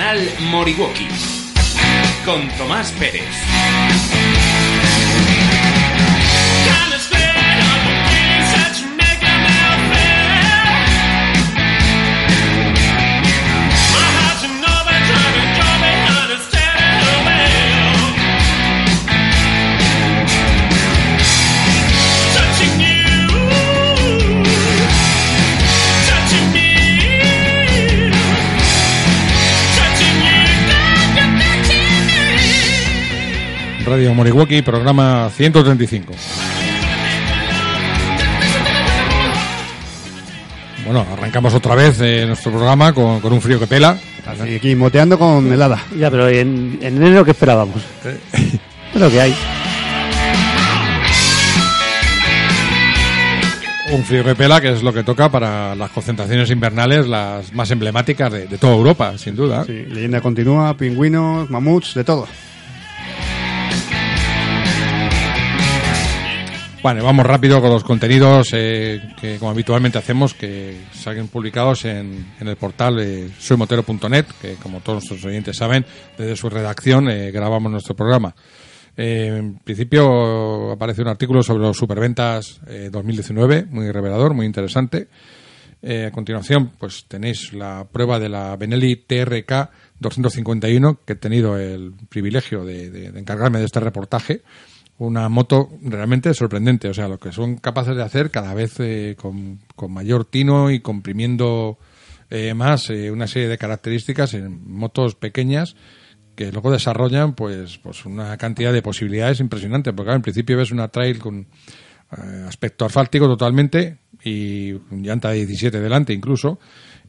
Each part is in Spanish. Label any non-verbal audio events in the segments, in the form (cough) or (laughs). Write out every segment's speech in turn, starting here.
Canal Moriwaki con Tomás Pérez. Radio Moriwaki, programa 135. Bueno, arrancamos otra vez eh, nuestro programa con, con un frío que pela. Aquí moteando con helada. Ya, pero en, en enero que esperábamos. Es lo que hay. Un frío que pela, que es lo que toca para las concentraciones invernales, las más emblemáticas de, de toda Europa, sin duda. Sí, leyenda continúa, pingüinos, mamuts, de todo. Bueno, vamos rápido con los contenidos eh, que, como habitualmente hacemos, que salgan publicados en, el portal eh, soymotero.net, que como todos nuestros oyentes saben, desde su redacción eh, grabamos nuestro programa. Eh, en principio aparece un artículo sobre los superventas eh, 2019, muy revelador, muy interesante. A continuación, pues tenéis la prueba de la Benelli TRK 251, que he tenido el privilegio de encargarme de este reportaje. Una moto realmente sorprendente, o sea, lo que son capaces de hacer cada vez eh, con, con mayor tino y comprimiendo eh, más eh, una serie de características en motos pequeñas que luego desarrollan pues, pues una cantidad de posibilidades impresionantes, porque claro, en principio ves una trail con eh, aspecto asfáltico totalmente y llanta de 17 delante incluso.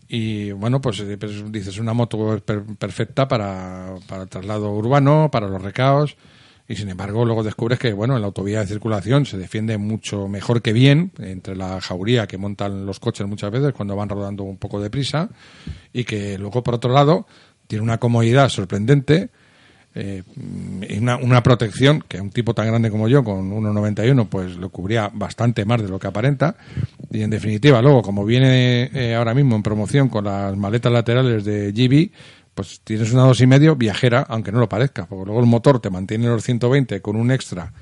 Y bueno, pues, eh, dices una moto per- perfecta para, para el traslado urbano, para los recaos. Y sin embargo, luego descubres que, bueno, en la autovía de circulación se defiende mucho mejor que bien entre la jauría que montan los coches muchas veces cuando van rodando un poco de prisa y que luego, por otro lado, tiene una comodidad sorprendente eh, y una, una protección que un tipo tan grande como yo, con 1,91, pues lo cubría bastante más de lo que aparenta. Y en definitiva, luego, como viene eh, ahora mismo en promoción con las maletas laterales de GB, pues tienes una dos y medio viajera, aunque no lo parezca, porque luego el motor te mantiene los 120 con un extra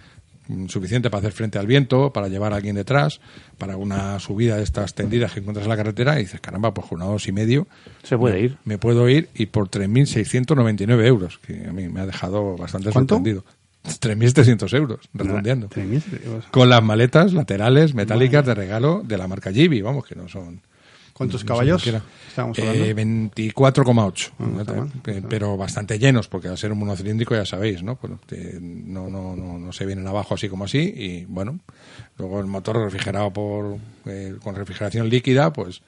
mm, suficiente para hacer frente al viento, para llevar a alguien detrás, para una subida de estas tendidas que encuentras en la carretera y dices, caramba, pues con una dos y medio Se puede ir. me puedo ir y por 3.699 euros, que a mí me ha dejado bastante ¿Cuánto? sorprendido. 3.300 euros, redondeando. Tres mil, digo, Con las maletas laterales metálicas de regalo de la marca Gibi, vamos, que no son... ¿Cuántos no caballos cualquiera. estábamos Eh, hablando? 24,8. Ah, está pero bastante llenos, porque al ser un monocilíndrico ya sabéis, ¿no? Pues, eh, no, no, no, no se vienen abajo así como así y bueno, luego el motor refrigerado por eh, con refrigeración líquida, pues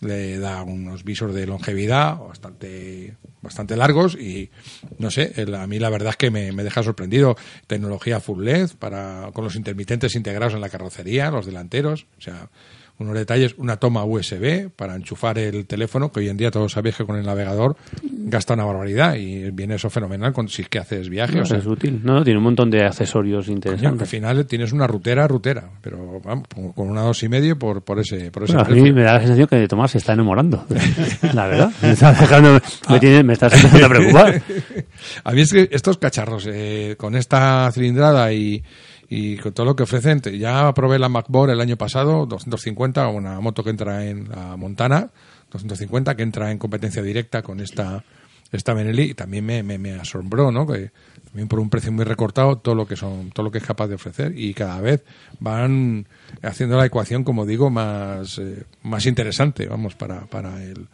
le da unos visos de longevidad bastante bastante largos y no sé, a mí la verdad es que me, me deja sorprendido. Tecnología full LED para con los intermitentes integrados en la carrocería, los delanteros, o sea, unos detalles, una toma USB para enchufar el teléfono, que hoy en día todos sabéis que con el navegador gasta una barbaridad y viene eso fenomenal con, si es que haces viaje. No, o sea, es útil. No, tiene un montón de accesorios coño, al interesantes. final tienes una rutera, rutera, pero vamos, con una dos y medio por, por ese, por ese Bueno, a mí me da la sensación que Tomás se está enamorando. (laughs) La verdad. Me está dejando, me, tiene, me estás empezando a preocupar. (laughs) A mí es que estos cacharros, eh, con esta cilindrada y, y con todo lo que ofrecen, ya probé la MacBook el año pasado, 250, una moto que entra en la Montana, 250, que entra en competencia directa con esta esta Benelli y también me asombró, ¿no? Que también por un precio muy recortado todo lo que son todo lo que es capaz de ofrecer y cada vez van haciendo la ecuación, como digo, más eh, más interesante, vamos, para para el,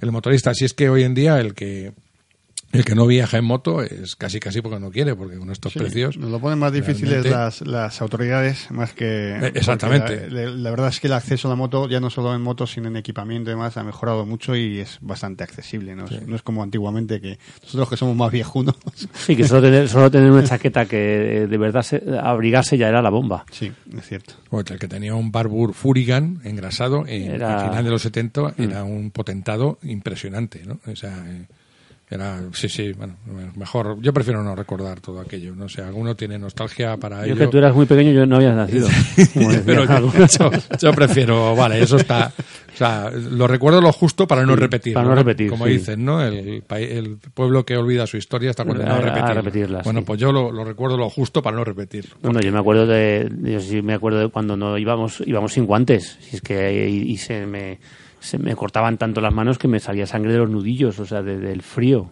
el motorista. Así es que hoy en día el que El que no viaja en moto es casi casi porque no quiere, porque con estos Sí, precios. Nos lo ponen más difíciles las, las autoridades más que... Eh, exactamente. porque La, la verdad es que el acceso a la moto, ya no solo en motos, sino en equipamiento y demás, ha mejorado mucho y es bastante accesible. No, es, no es como antiguamente que nosotros que somos más viejunos. Sí, que solo tener, solo tener una (laughs) chaqueta que eh, de verdad se, abrigarse ya era la bomba. sí, es cierto. Pues el que tenía un Barbour Furigan engrasado en, Era- al final de los 70 era un potentado impresionante, ¿no? O sea, eh, era, sí, sí, bueno, mejor, yo prefiero no recordar todo aquello, no sé, alguno tiene nostalgia para Yo ello. que tú eras muy pequeño, yo no había nacido. (laughs) Pero yo, yo- yo prefiero, vale, eso está, o sea, lo recuerdo lo justo para no repetir. para no repetir, Como sí. dicen, ¿no? El, el pueblo que olvida su historia está condenado a, A- a repetirla. repetirla, Bueno, sí. pues yo lo, lo recuerdo lo justo para no repetirlo. Bueno, yo me acuerdo de, yo sí me acuerdo de cuando no íbamos, íbamos sin guantes, y es que y, y se me se me cortaban tanto las manos que me salía sangre de los nudillos, o sea, de- del frío.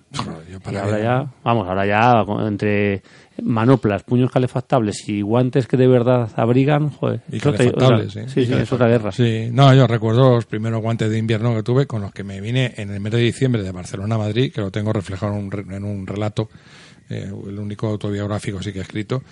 Y ahora ya, vamos, ahora ya entre manoplas, puños calefactables y guantes que de verdad abrigan, joder, Y calefactables, otra- sí. sí, sí, es otra guerra. Sí, no, yo recuerdo los primeros guantes de invierno que tuve con los que me vine en el mes de diciembre de Barcelona a Madrid, que lo tengo reflejado en un, en un relato, eh, el único autobiográfico sí que he escrito,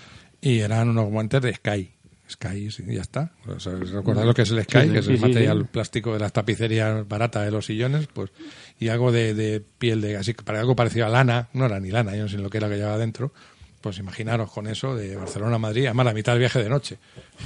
y eran unos guantes de Sky. Sky, sí, ya está. O sea, ¿Recordáis lo que es el Sky? Sí, que es sí, el sí, material sí. plástico de las tapicerías baratas de los sillones, pues, y algo de, de piel de, así, para algo parecido a lana, no era ni lana, yo no sé lo que era que llevaba dentro, pues imaginaros con eso de Barcelona a Madrid, además la mitad del viaje de noche.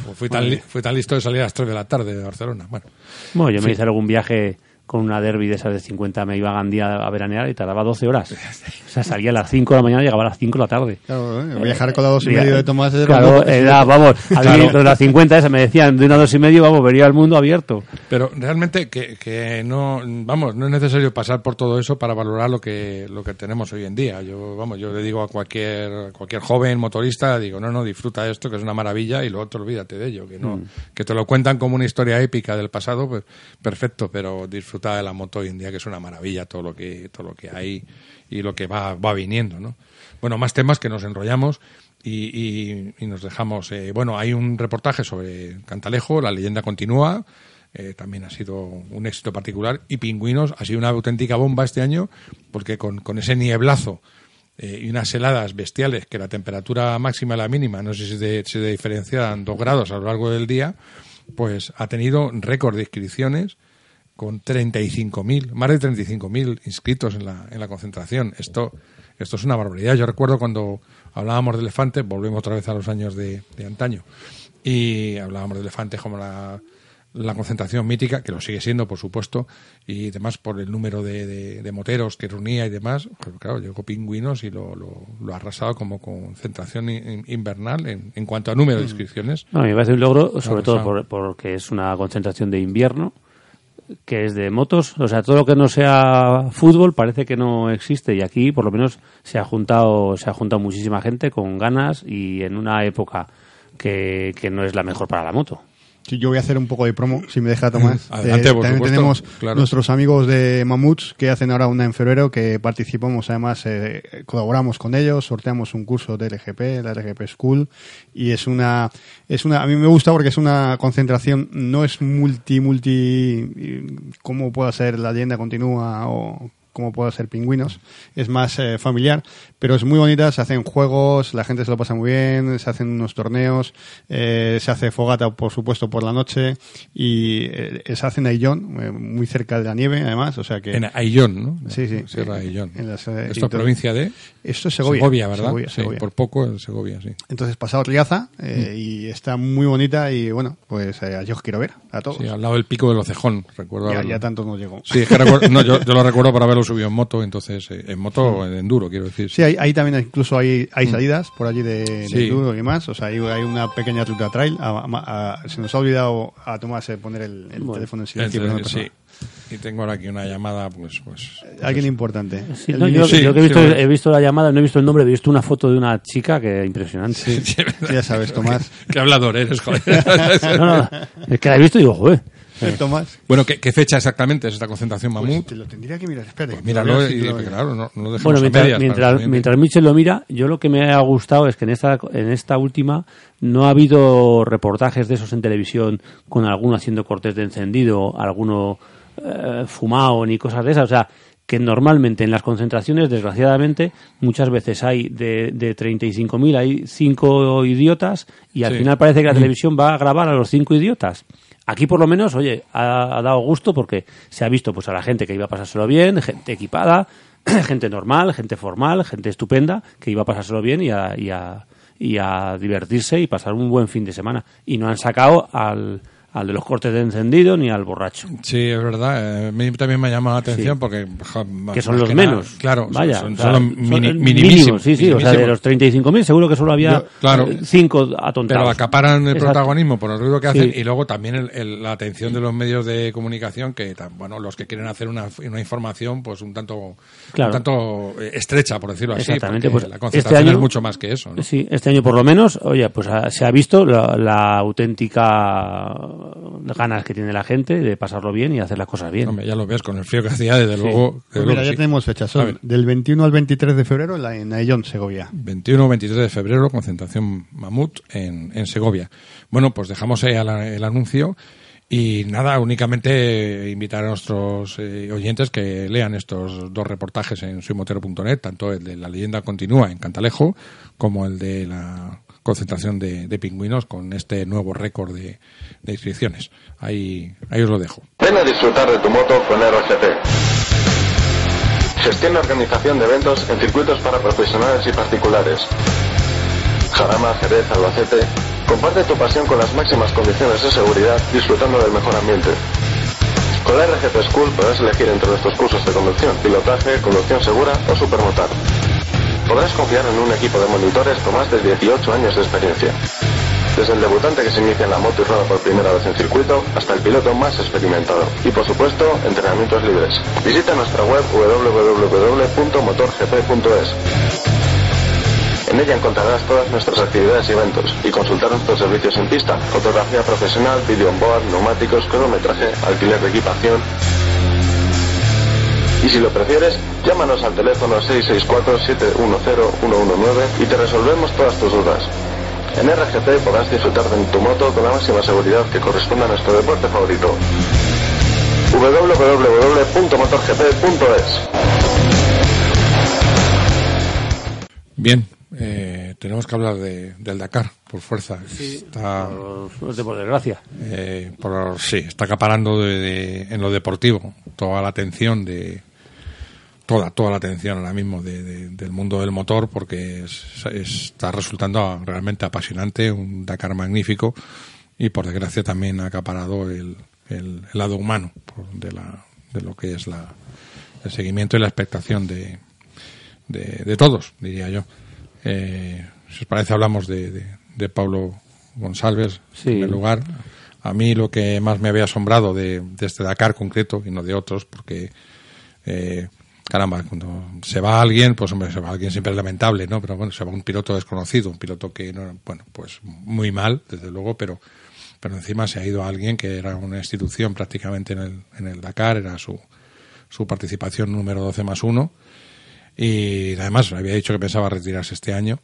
Pues fui, tan, fui tan listo de salir a las 3 de la tarde de Barcelona. Bueno, Bueno, yo me hice algún viaje con una derby de esas de 50, me iba a Gandía a veranear y tardaba 12 horas. (laughs) O sea, salía a las 5 de la mañana y llegaba a las 5 de la tarde. Claro, ¿eh? viajar con la dos y Via- medio de Tomás es Claro, era, (laughs) vamos, a mí de las 50 esa me decían de una dos y medio, vamos, vería el mundo abierto. Pero realmente que, que no, vamos, no es necesario pasar por todo eso para valorar lo que, lo que tenemos hoy en día. Yo, vamos, yo le digo a cualquier, cualquier joven motorista, digo, no, no, disfruta de esto, que es una maravilla, y lo otro olvídate de ello, que no, que te lo cuentan como una historia épica del pasado, pues perfecto, pero disfruta de la moto hoy en día, que es una maravilla todo lo que, todo lo que hay y lo que va, va viniendo, ¿no? Bueno, más temas que nos enrollamos y, nos dejamos. eh, bueno, hay un reportaje sobre Cantalejo, la leyenda continúa. eh, también ha sido un éxito particular. Y Pingüinos ha sido una auténtica bomba este año, porque con, con ese nieblazo eh, y unas heladas bestiales, que la temperatura máxima y la mínima, no sé si se, se diferencian dos grados a lo largo del día, pues ha tenido récord de inscripciones con 35.000, más de 35.000 inscritos en la, en la concentración. Esto, esto es una barbaridad. Yo recuerdo cuando hablábamos de elefantes, volvemos otra vez a los años de, de antaño, y hablábamos de elefantes como la, la concentración mítica, que lo sigue siendo, por supuesto, y demás por el número de, de- de moteros que reunía y demás. Pues claro, llegó Pingüinos y lo, lo, lo ha arrasado como concentración in- invernal en, en cuanto a número de inscripciones. Bueno, me parece un logro, sobre todo por- porque es una concentración de invierno, que es de motos, o sea, todo lo que no sea fútbol parece que no existe y aquí por lo menos se ha juntado, se ha juntado muchísima gente con ganas y en una época que, que no es la mejor para la moto. Yo voy a hacer un poco de promo, si me deja Tomás. (laughs) Adelante, por también supuesto, tenemos claro. nuestros amigos de Mamuts que hacen ahora una en febrero que participamos, además eh, colaboramos con ellos, sorteamos un curso de LGP, la LGP School y es una es una a mí me gusta porque es una concentración no es multi multi como pueda ser la leyenda continúa o como pueda ser pingüinos, es más eh, familiar, pero es muy bonita, se hacen juegos, la gente se lo pasa muy bien, se hacen unos torneos, eh, se hace fogata, por supuesto, por la noche, y eh, se hace en Aillón, eh, muy cerca de la nieve, además, o sea que... En Aillón, ¿no? Sí, sí. Sierra Aillón. En las, Esto es provincia de Esto es Segovia. ¿verdad? Segovia, sí, Segovia. por poco en Segovia, sí. Entonces, pasado Riaza, eh, Mm. y está muy bonita, y bueno, pues eh, yo os quiero ver, a todos. Sí, al lado del pico del Ocejón, recuerdo ya, ya tanto no llegó. Sí, es que recuerdo- no, yo, yo lo recuerdo por haberlo subido en moto, entonces, eh, en moto, en enduro, quiero decir. Sí, ahí, ahí también incluso hay, hay salidas por allí de, de Mm. Sí. enduro y demás. O sea, hay, hay una pequeña ruta trail. A- a- a- se nos ha olvidado a Tomás eh, poner el, el teléfono en silencio. pero no Entre- pasa sí. Y tengo ahora aquí una llamada, pues, pues. Alguien importante. Sí, no, niño- yo, sí, yo que he visto, bueno. he visto la llamada, no he visto el nombre, he visto una foto de una chica que impresionante. ya sabes, Tomás. (laughs) Qué hablador eres, joder. (laughs) No, no, es que la he visto y digo, joder. Tomás. bueno, ¿qué, qué fecha exactamente es esta concentración Pues mamut? te lo tendría que mirar. Espérate. Pues míralo y, lo- claro, no, no lo dejemos Bueno, a mientras, medias mientras, Michel lo mira, yo lo que me ha gustado es que en esta, en esta última no ha habido reportajes de esos en televisión con alguno haciendo cortes de encendido, alguno eh, fumado ni cosas de esas. O sea, que normalmente en las concentraciones, desgraciadamente, muchas veces hay de, de 35.000 hay cinco idiotas y al Sí. final parece que la televisión va a grabar a los cinco idiotas. Aquí por lo menos, oye, ha, dado gusto porque se ha visto pues a la gente que iba a pasárselo bien, gente equipada, (clears throat) gente normal, gente formal, gente estupenda, que iba a pasárselo bien y a, y a, y a divertirse y pasar un buen fin de semana. Y no han sacado al, al de los cortes de encendido ni al borracho. Sí, es verdad. eh, A mí también me ha llamado la atención Sí. porque... ja, que son los que nada, menos. claro, vaya. son, o son sea, los son mini- minimísimos. mínimo, Sí, sí, o sea, de los 35.000 seguro que solo había Claro. eh, cinco atontados. Pero acaparan el Exacto. protagonismo por el ruido que hacen Sí. y luego también el- el- la atención de los medios de comunicación que, bueno, los que quieren hacer una, una información pues un tanto, Claro. un tanto eh, estrecha, por decirlo así, Exactamente, pues, la este concentración año- es mucho más que eso. ¿no? Sí, este año por lo menos, oye, pues se ha visto la, la auténtica ganas que tiene la gente de pasarlo bien y hacer las cosas bien. Hombre, ya lo ves, con el frío que hacía, desde luego. desde Pues luego mira, ya sí. tenemos fechas. Son del 21 al 23 de febrero en Ayllón, Segovia. 21 o 23 de febrero, concentración Mamut en, en Segovia. Bueno, pues dejamos ahí el anuncio y nada, únicamente invitar a nuestros eh, oyentes que lean estos dos reportajes en suimotero.net, tanto el de la leyenda continúa en Cantalejo como el de la concentración de, pingüinos con este nuevo récord de, inscripciones. Ahí, ahí os lo dejo. Ven a disfrutar de tu moto con RGP. Gestión y organización de eventos en circuitos para profesionales y particulares. Jarama, Jerez, Albacete. Comparte tu pasión con las máximas condiciones de seguridad disfrutando del mejor ambiente. Con la RGP School podrás elegir entre nuestros cursos de conducción, pilotaje, conducción segura o supermotar. Podrás confiar en un equipo de monitores con más de 18 años de experiencia. Desde el debutante que se inicia en la moto y rueda por primera vez en circuito hasta el piloto más experimentado. Y por supuesto, entrenamientos libres. Visita nuestra web www.motorgp.es. En ella encontrarás todas nuestras actividades y eventos y consultar nuestros servicios en pista, fotografía profesional, video on board, neumáticos, cronometraje, alquiler de equipación. Y si lo prefieres, llámanos al teléfono 664-710-119 y te resolvemos todas tus dudas. En RGP podrás disfrutar de tu moto con la máxima seguridad que corresponde a nuestro deporte favorito. www.motorgp.es Bien, eh, tenemos que hablar de- del Dakar, por fuerza. Está, Por, de- por desgracia. eh, por, sí, está acaparando de- de- en lo deportivo toda la atención de toda toda la atención ahora mismo de- de- del mundo del motor porque es- es- está resultando realmente apasionante, un Dakar magnífico y por desgracia también ha acaparado el, el- el lado humano por- de, la, de lo que es la, el seguimiento y la expectación de, de, todos, diría yo. Eh, si os parece, hablamos de, Pablo González Sí. en primer lugar. A mí lo que más me había asombrado de, de este Dakar concreto y no de otros, porque, eh, caramba, cuando se va alguien, pues hombre, se va alguien siempre es lamentable, ¿no? Pero bueno, se va un piloto desconocido, un piloto que, no, bueno, pues muy mal, desde luego, pero, pero encima se ha ido a alguien que era una institución prácticamente en el, en el Dakar, era su, su participación número 12 más 1 y además había dicho que pensaba retirarse este año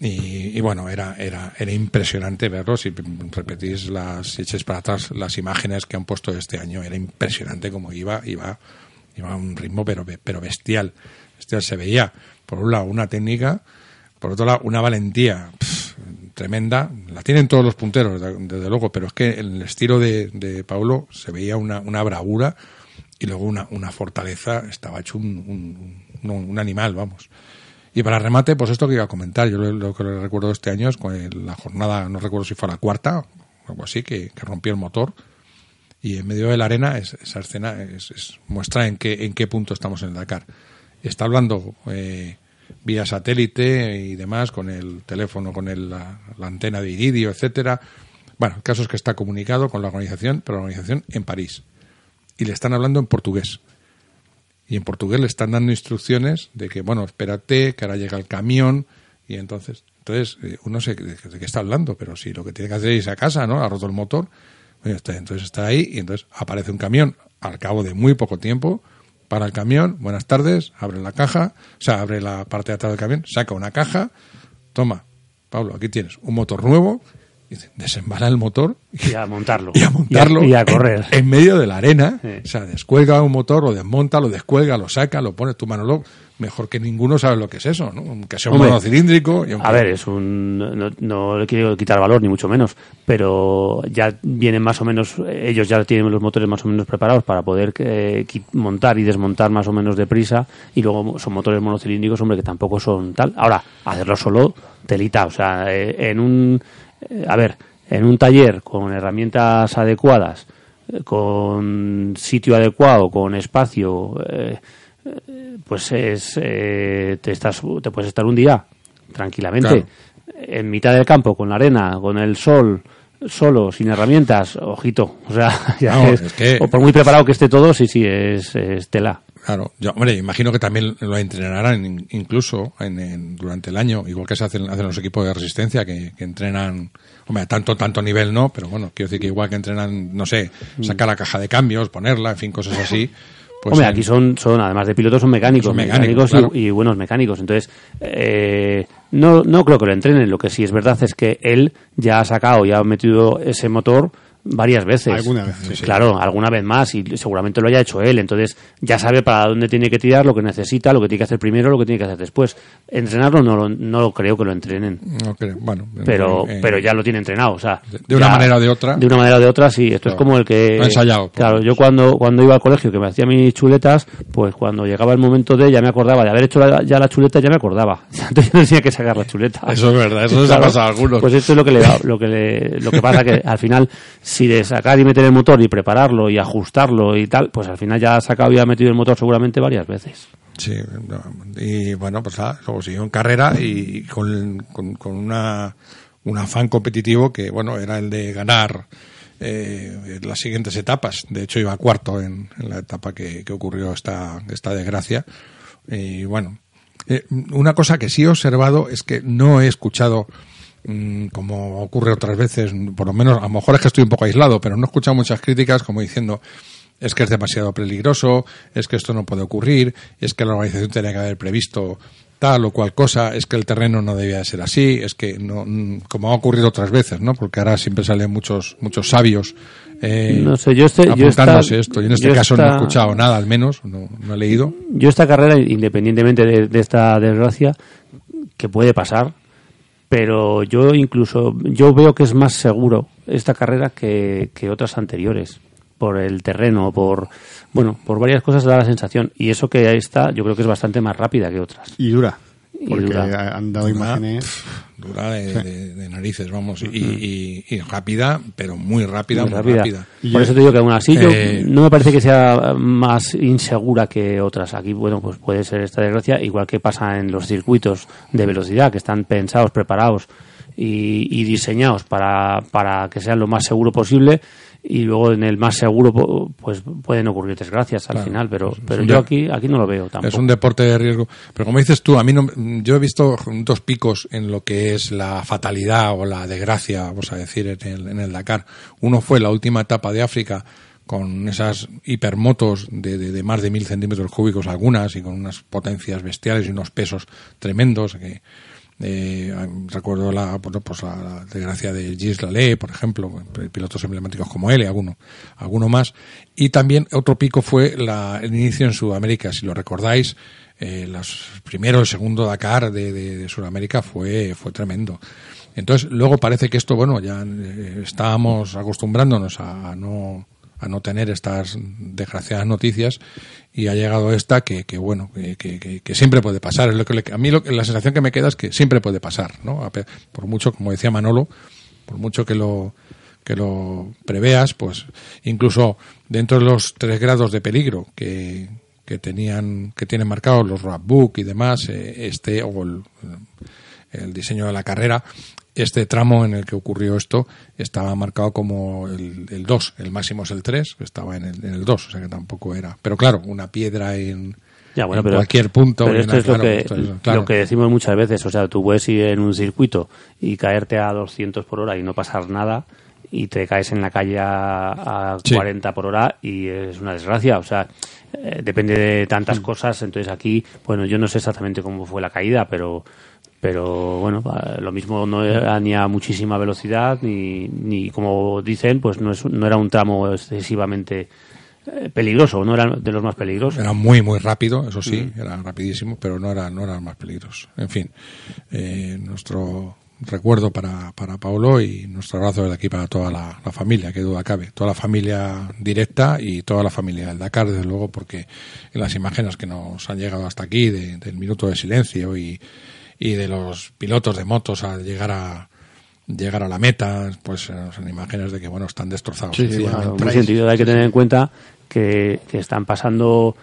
y, bueno era era era impresionante verlo si repetís las si para atrás las imágenes que han puesto este año era impresionante como iba iba iba a un ritmo pero pero bestial. Bestial se veía. Por un lado una técnica por otro lado una valentía tremenda. La tienen todos los punteros de- desde luego pero es que en el estilo de, de Paulo se veía una, una bravura y luego una, una fortaleza, estaba hecho un, un, animal, vamos. Y para remate, pues esto que iba a comentar, yo lo, que recuerdo este año es la jornada, no recuerdo si fue la cuarta o algo así, que, que rompió el motor y en medio de la arena es- esa escena es, es- muestra en qué, en qué punto estamos en el Dakar. Está hablando eh, vía satélite y demás, con el teléfono, con el- la, antena de iridio, etcétera. Bueno, el caso es que está comunicado con la organización, pero la organización en París y le están hablando en portugués. Y en portugués le están dando instrucciones de que, bueno, espérate, que ahora llega el camión. Y entonces, entonces eh, uno se de qué está hablando, pero si lo que tiene que hacer es irse a casa, ¿no? Ha roto el motor. Entonces está ahí y entonces aparece un camión al cabo de muy poco tiempo. Para el camión, buenas tardes, abre la caja, o sea, abre la parte de atrás del camión, saca una caja, toma, Pablo, aquí tienes un motor nuevo desembala el motor Y a montarlo. (laughs) y a montarlo Y a, y a en- correr. En, medio de la arena. Sí. O sea, descuelga un motor, lo desmonta, lo descuelga, lo saca, lo pones tu Manolo. Mejor que ninguno sabe lo que es eso, ¿no? Aunque sea un Hombre, monocilíndrico. y aunque- A ver, es un. No, no le quiero quitar valor, ni mucho menos. Pero ya vienen más o menos. Ellos ya tienen los motores más o menos preparados para poder eh, montar y desmontar más o menos deprisa. Y luego son motores monocilíndricos, hombre, que tampoco son tal. Ahora, hacerlo solo, telita. O sea, eh, en un. eh, a ver, en un taller con herramientas adecuadas, eh, con sitio adecuado, con espacio. eh, pues es eh, te estás te puedes estar un día tranquilamente Claro. en mitad del campo con la arena con el sol solo sin herramientas ojito o sea (laughs) ya No, es- es que- o por muy preparado que esté todo sí sí es, es tela Claro, yo, hombre, imagino que también lo entrenarán in- incluso en, en- durante el año, igual que se hacen, hacen los equipos de resistencia que, que entrenan, hombre, a tanto, tanto nivel no, pero bueno, quiero decir que igual que entrenan, no sé, sacar la caja de cambios, ponerla, en fin, cosas así. Pues Hombre, en- aquí son, son, además de pilotos, son mecánicos, Son mecánicos, y- claro. y, buenos mecánicos. Entonces, eh, no, no creo que lo entrenen. Lo que sí es verdad es que él ya ha sacado, ya ha metido ese motor varias veces. Alguna vez, sí, sí. Claro, alguna vez más y seguramente lo haya hecho él. Entonces, ya sabe para dónde tiene que tirar, lo que necesita, lo que tiene que hacer primero, lo que tiene que hacer después. Entrenarlo no, lo- no creo que lo entrenen. no creo, bueno, Pero, eh, pero ya lo tiene entrenado, o sea. de una ya- manera o de otra. De una manera o de otra, sí. Esto Claro. es como el que. Lo ensayado, Claro, yo cuando, cuando iba al colegio, que me hacía mis chuletas, pues cuando llegaba el momento de, ya me acordaba, de haber hecho la- ya la chuleta, ya me acordaba. (laughs) Entonces yo tenía que sacar la chuleta. Eso es verdad, eso les ha pasado a algunos. Pues esto es lo que le lo que le, lo que pasa que al final, si de sacar y meter el motor y prepararlo y ajustarlo y tal, pues al final ya ha sacado y ha metido el motor seguramente varias veces. Sí, y bueno, pues luego siguió en carrera y con, con, con una, un afán competitivo que, bueno, era el de ganar eh, las siguientes etapas. De hecho, iba cuarto en, en la etapa que, ocurrió esta, esta desgracia. Y bueno, eh, una cosa que sí he observado es que no he escuchado como ocurre otras veces, por lo menos, a lo mejor es que estoy un poco aislado, pero no he escuchado muchas críticas como diciendo es que es demasiado peligroso, es que esto no puede ocurrir, es que la organización tenía que haber previsto tal o cual cosa, es que el terreno no debía de ser así, es que no, mm, como ha ocurrido otras veces, ¿no? Porque ahora siempre salen muchos muchos sabios eh, No sé, yo yo apuntándose esta- esto. Y en este yo caso no he escuchado nada, al menos, no, no he leído. Yo esta carrera, independientemente de, de esta desgracia, que puede pasar, pero yo incluso, yo veo que es más seguro esta carrera que, que otras anteriores, por el terreno, por, bueno, por varias cosas da la sensación. Y eso que esta, yo creo que es bastante más rápida que otras. Y dura. Porque dura. han dado imágenes. Dura de, de- de narices, vamos. Y, y- y rápida, pero muy rápida, Muy muy, rápida. Por yo- eso te digo que aún así yo Eh, no me parece que sea más insegura que otras. Aquí, bueno, pues puede ser esta desgracia, igual que pasa en los circuitos de velocidad, que están pensados, preparados y, y diseñados para, para que sean lo más seguro posible. Y luego en el más seguro, pues pueden ocurrir desgracias al Claro. final, pero, pero yo aquí, aquí no lo veo tampoco. Es un deporte de riesgo. Pero como dices tú, a mí no, yo he visto dos picos en lo que es la fatalidad o la desgracia, vamos a decir, en el, en el Dakar. Uno fue la última etapa de África con esas hipermotos de, de, de más de mil centímetros cúbicos algunas y con unas potencias bestiales y unos pesos tremendos que eh, recuerdo la, bueno, pues la, desgracia de Gilles Lalé, por ejemplo, pilotos emblemáticos como él y alguno, alguno más. Y también otro pico fue la, el inicio en Sudamérica, si lo recordáis, eh, los primero, el segundo Dakar de, de, de Sudamérica fue, fue tremendo. Entonces, luego parece que esto, bueno, ya eh, estábamos acostumbrándonos a, no a no tener estas desgraciadas noticias y ha llegado esta que, que bueno que, que, siempre puede pasar. Es lo que a mí lo, la sensación que me queda es que siempre puede pasar no por mucho como decía Manolo por mucho que lo que lo preveas pues incluso dentro de los tres grados de peligro que, que tenían que tienen marcados los roadbook y demás eh, este o el diseño de la carrera, este tramo en el que ocurrió esto estaba marcado como el, el 2, el máximo es el 3, que estaba en el, en el 2, o sea que tampoco era. Pero claro, una piedra en, Ya, bueno, en pero, cualquier punto. Pero esto es lo, claro, que, esto es- claro. lo que decimos muchas veces. O sea, tú puedes ir en un circuito y caerte a 200 por hora y no pasar nada y te caes en la calle a, a Sí. 40 por hora y es una desgracia. O sea, eh, depende de Mm. tantas cosas. Entonces aquí, bueno, yo no sé exactamente cómo fue la caída, pero pero bueno, lo mismo no era ni a muchísima velocidad ni, ni como dicen, pues no, es, no era un tramo excesivamente eh, peligroso, no era de los más peligrosos. Era muy, muy rápido, eso sí, era rapidísimo, pero no era, no era el más peligroso. En fin, eh, nuestro recuerdo para, para Paulo y nuestro abrazo desde aquí para toda la, la familia, que duda cabe. Toda la familia directa y toda la familia del Dakar, desde luego, porque en las imágenes que nos han llegado hasta aquí, de- del minuto de silencio y, y de los pilotos de motos al llegar a llegar a la meta, pues eh, son imágenes de que, bueno, están destrozados. Sí, sí, sencillamente. Claro, muy sentido. Hay que tener en cuenta que, que están pasando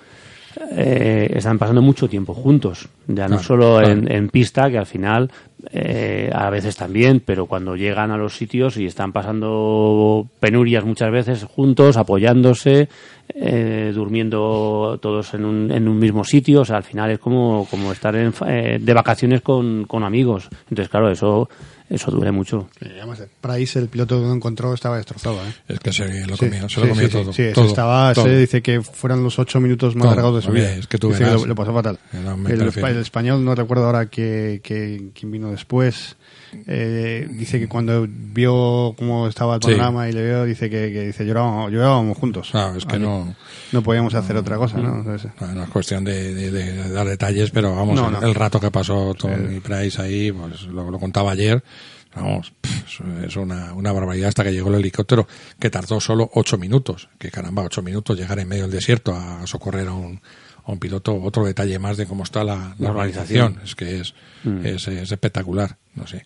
eh, están pasando mucho tiempo juntos. Ya no Claro, solo claro. en, en pista, que al final eh, a veces también, pero cuando llegan a los sitios y están pasando penurias muchas veces juntos, apoyándose, eh, durmiendo todos en un, en un mismo sitio, o sea, al final es como, como estar en eh, de vacaciones con, con amigos. Entonces, claro, eso, eso duele mucho. Eh, además, Price, el piloto que lo encontró, estaba destrozado. ¿eh? Es que se lo Sí, comió, se sí, lo comió sí, todo. sí, sí, todo, estaba, todo. se dice que fueron los ocho minutos más Todo, largos de su vida. es que tú Dice verás. lo, lo pasó fatal. El, el español, no recuerdo ahora que, que- quién vino después. Eh, dice que cuando vio cómo estaba el Sí. panorama y le veo, dice que, que dice llorábamos, llorábamos juntos. Claro, es que no, No podíamos hacer otra cosa, ¿no? Entonces, no, no es cuestión de, de- de dar detalles, pero vamos, No, el, rato que pasó Tony Price ahí, pues lo, lo contaba ayer, vamos, es una, una barbaridad hasta que llegó el helicóptero, que tardó solo ocho minutos, que caramba, ocho minutos llegar en medio del desierto a socorrer a un, a un piloto, otro detalle más de cómo está la, la organización, es que es, es, es espectacular, no sé.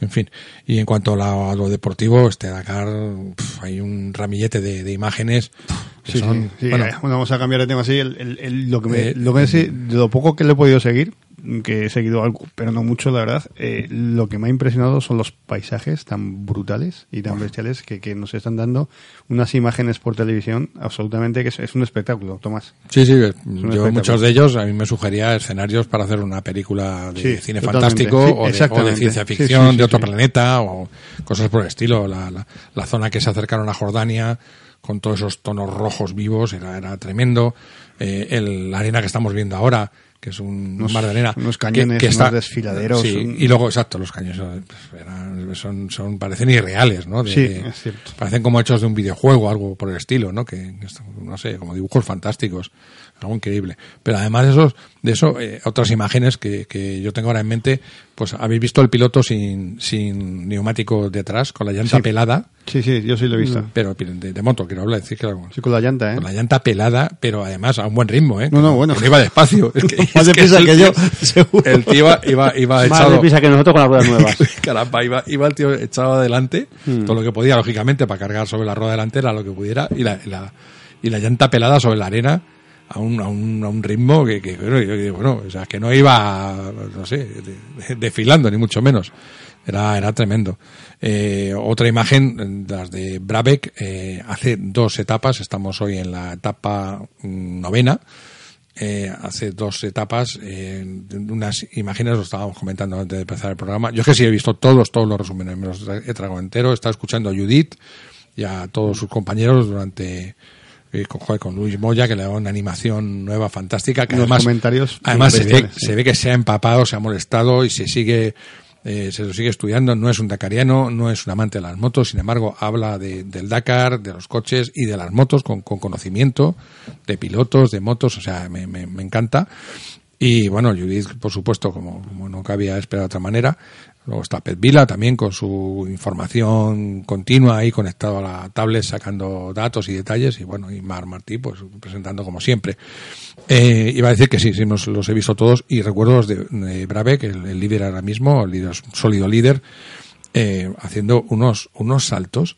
En fin, y en cuanto a, la- a lo deportivo, este Dakar, hay un ramillete de, de imágenes que sí, son, sí, sí. bueno, bueno, vamos a cambiar de tema así. El, el- el- lo que me, Eh, lo que lo poco que le he podido seguir, que he seguido algo, pero no mucho, la verdad, eh, lo que me ha impresionado son los paisajes tan brutales y tan bestiales que, que nos están dando unas imágenes por televisión absolutamente que es, es un espectáculo, Tomás. Sí, sí, yo muchos de ellos a mí me sugería escenarios para hacer una película de Sí, cine fantástico Sí, o, de, o de exactamente. ciencia ficción, sí, de otro planeta o cosas por el estilo. La, la, la zona que se acercaron a Jordania con todos esos tonos rojos vivos era, era tremendo. Eh, el, la arena que estamos viendo ahora, que es un Unos- mar de arena. unos que- cañones, que está- unos desfiladeros, Sí, un- y luego, exacto, los cañones son, eran- son, son- parecen irreales, ¿no? De- Sí, es cierto. parecen como hechos de un videojuego, algo por el estilo, ¿no? Que, que no sé, como dibujos fantásticos, algo increíble. Pero además de esos, de eso, eh, otras imágenes que, que yo tengo ahora en mente, pues habéis visto el piloto sin, sin neumático detrás, con la llanta Sí. pelada, Sí, sí, yo sí lo he visto. pero de, de moto, quiero hablar, decir que Sí, con la llanta, ¿eh? con la llanta pelada, pero además a un buen ritmo, ¿eh? No, no, bueno. Que no iba despacio. (laughs) Es que, Más es deprisa que yo, (laughs) seguro. El tío iba, iba, iba Más echado. deprisa que nosotros con las ruedas nuevas. (laughs) Caramba, iba, iba el tío echado adelante, Hmm. todo lo que podía, lógicamente, para cargar sobre la rueda delantera lo que pudiera, y la, y la, y la llanta pelada sobre la arena a un, a un, a un ritmo que, que bueno, yo digo, bueno, o sea, que no iba, no sé, de- de- desfilando, ni mucho menos. Era, era tremendo. Eh, otra imagen, las de Brabeck, eh, hace dos etapas, estamos hoy en la etapa novena, eh, hace dos etapas, eh, unas imágenes, lo estábamos comentando antes de empezar el programa. Yo es que sí he visto todos, todos los resúmenes, me los he tragado entero, he escuchando a Judith y a todos sus compañeros durante, eh, con, joder, con Luis Moya, que le da una animación nueva, fantástica, que además, comentarios además se ve, bestiales, sí. se ve que se ha empapado, se ha molestado y se sigue, eh, se lo sigue estudiando, no es un dakariano, no es un amante de las motos, sin embargo habla de, del Dakar, de los coches y de las motos con, con conocimiento de pilotos, de motos, o sea, me, me, me encanta. Y bueno, Judith, por supuesto, como, como no cabía esperar de otra manera. Luego está Pet Vila también con su información continua ahí conectado a la tablet, sacando datos y detalles. Y bueno, y Mar Martí, pues presentando como siempre. Eh, iba a decir que sí, sí, los, los he visto todos. Y recuerdo los de, de Brabeck, el, el líder ahora mismo, el líder, sólido líder, eh, haciendo unos, unos saltos,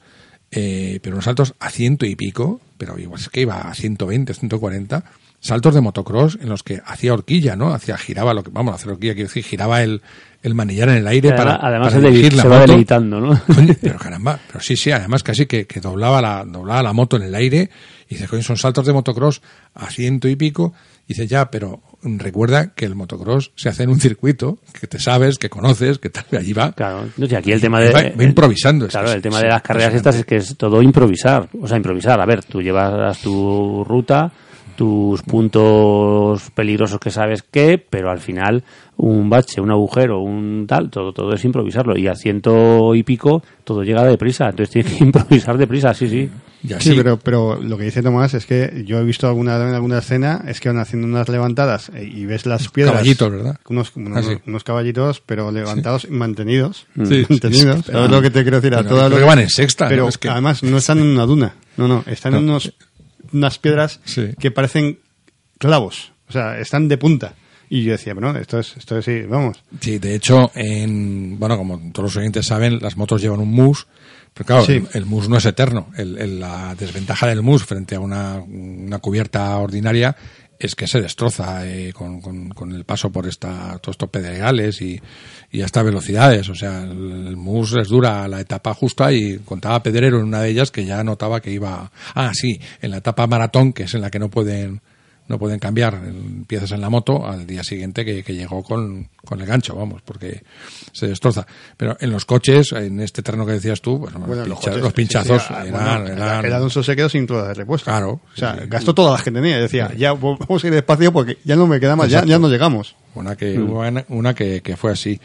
eh, pero unos saltos a ciento y pico, pero igual es que iba a 120, 140, saltos de motocross en los que hacía horquilla, ¿no? Hacía, giraba lo que, vamos, hacer horquilla, quiero decir, giraba el, el manillar en el aire para, además para se, la se va deleitando, ¿no? (laughs) Pero caramba, pero sí, sí, además casi que, que doblaba la, doblaba la moto en el aire, y dice, coño, son saltos de motocross a ciento y pico, y dice, ya, pero recuerda que el motocross se hace en un circuito, que te sabes, que conoces, que tal, allí va. Claro, no sé, aquí el tema de... Va- va improvisando, es Claro, el tema de las carreras estas es que es todo improvisar. O sea, improvisar. A ver, tú llevas tu ruta tus puntos peligrosos que sabes que, pero al final un bache, un agujero, un tal, todo, todo es improvisarlo. Y a ciento y pico todo llega deprisa, entonces tienes que (laughs) improvisar deprisa, sí, sí. Sí, así, pero, pero lo que dice Tomás es que yo he visto alguna, en alguna escena, es que van haciendo unas levantadas eh, y ves las piedras. Caballitos, ¿verdad? Unos, unos, Ah, sí. unos caballitos, pero levantados y mantenidos. Sí, mantenidos. sí, sí. ¿Sabes lo que te quiero decir? A Pero todas creo las- que van en sexta, Pero ¿no? Es que- además no están en una duna. No, no, están en No. unos, unas piedras Sí. que parecen clavos. O sea, están de punta. Y yo decía, bueno, esto es, esto es, sí, vamos. Sí, de hecho, en, bueno, como todos los oyentes saben, las motos llevan un mus, pero claro, Sí. el, el mus no es eterno. El- el- la desventaja del mus frente a una, una cubierta ordinaria es que se destroza eh, con, con- el paso por esta, todos estos pedregales y, y a estas velocidades. O sea, el, mus les dura la etapa justa y contaba Pedrero en una de ellas que ya notaba que iba... Ah, sí, en la etapa maratón, que es en la que no pueden no pueden cambiar piezas en la moto al día siguiente que, que llegó con, con el gancho, vamos, porque se destroza. Pero en los coches, en este terreno que decías tú, bueno, Bueno, los, los, pincha- coches, los pinchazos sí, sí, ah, eran, bueno, eran- el Alonso se quedó sin ruedas de repuesto. Claro, O sea, sí. gastó todas las que tenía. Decía, ya vamos a ir despacio porque ya no me queda más, ya, ya no llegamos. Una que, Mm. una, una que, que fue así.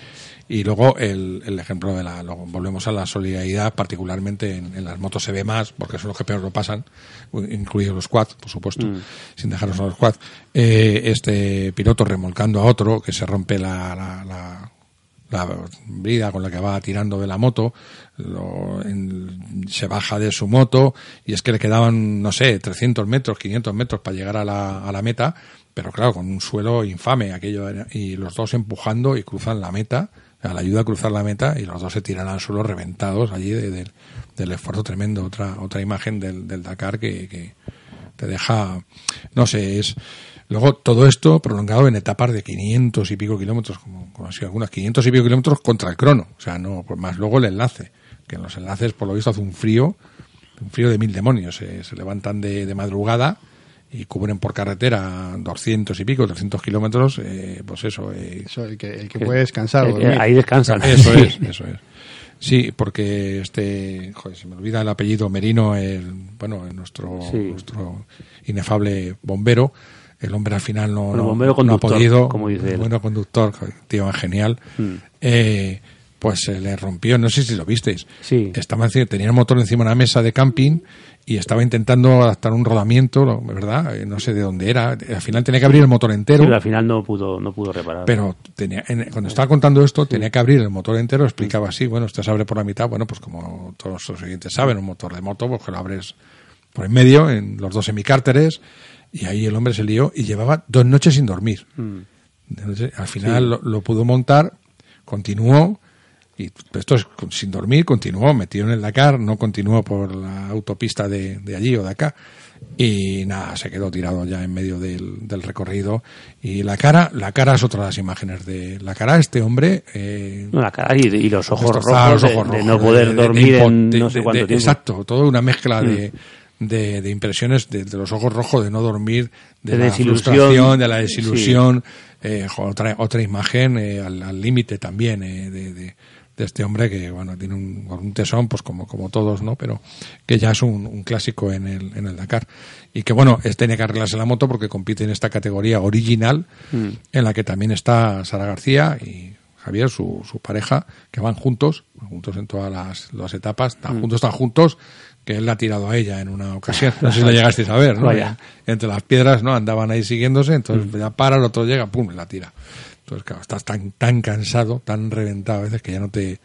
Y luego el, el ejemplo de la, luego volvemos a la solidaridad, particularmente en, en las motos se ve más, porque son los que peor lo pasan, incluidos los quads, por supuesto, Mm. sin dejarnos a los quads. Eh, este piloto remolcando a otro, que se rompe la, la, la, la brida con la que va tirando de la moto, lo- en- se baja de su moto y es que le quedaban, no sé, 300 metros, 500 metros para llegar a la, a la meta, pero claro, con un suelo infame aquello, y los dos empujando y cruzan la meta, la ayuda a cruzar la meta y los dos se tiran al suelo reventados allí de- del- esfuerzo tremendo. Otra, otra imagen del, del Dakar que, te deja, no sé, es... Luego todo esto prolongado en etapas de 500 y pico kilómetros, como, como así algunas 500 y pico kilómetros contra el crono. O sea, no, pues más luego el enlace, que en los enlaces por lo visto hace un frío, un frío de mil demonios. Se, se levantan de madrugada y cubren por carretera 200 y pico, 300 kilómetros, eh, pues eso. eh, Eso, el que, el que puede descansar. Eh, ahí descansan. eso es, (laughs) eso es. Sí, porque este, joder, se me olvida el apellido Merino, el, bueno, nuestro, Sí. nuestro inefable bombero, el hombre al final no, Bueno, no- bombero no conductor, ha podido, como dice él. bueno conductor, tío genial, Mm. eh, pues se le rompió, no sé si lo visteis, Sí. estaba tenía el motor encima de una mesa de camping y estaba intentando adaptar un rodamiento, lo- ¿verdad? Eh, No sé de dónde era, al final tenía que abrir el motor entero. Pero al final no pudo, no pudo reparar. Pero tenía, en- cuando estaba contando esto, tenía que abrir el motor entero, explicaba así, bueno, usted se abre por la mitad, bueno, pues como todos los siguientes saben, un motor de moto, pues que lo abres por en medio, en los dos semicárteres, y ahí el hombre se lió y llevaba dos noches sin dormir. Mm. Entonces, al final lo, lo pudo montar, continuó, y esto es sin dormir, continuó, metido en el Dakar, no continuó por la autopista de, de allí o de acá, y nada, se quedó tirado ya en medio del, del recorrido. Y la cara, la cara es otra de las imágenes de la cara de este hombre. Eh, No, la cara y, y los ojos rojos, los de- ojos de, rojos, no poder de- de- dormir en no sé cuánto tiempo. Exacto, toda una mezcla Mm. de, de, de impresiones de, de los ojos rojos, de no dormir, de, De la desilusión. frustración, de la desilusión. eh, otra, otra imagen eh, al al límite también eh, de, de- este hombre que bueno tiene un, un tesón pues como como todos no pero que ya es un, un clásico en el en el Dakar y que bueno es tenía que arreglarse la moto porque compite en esta categoría original Mm. en la que también está Sara García y Javier, su, su pareja, que van juntos, juntos en todas las, las etapas, están Mm. juntos, están juntos, que él la ha tirado a ella en una ocasión. (laughs) No sé si la llegasteis a ver, ¿no? Vaya. Entre las piedras, ¿no? Andaban ahí siguiéndose, entonces ya para, el otro llega, pum, la tira. Entonces, claro, estás tan, tan cansado, tan reventado a veces que ya no te,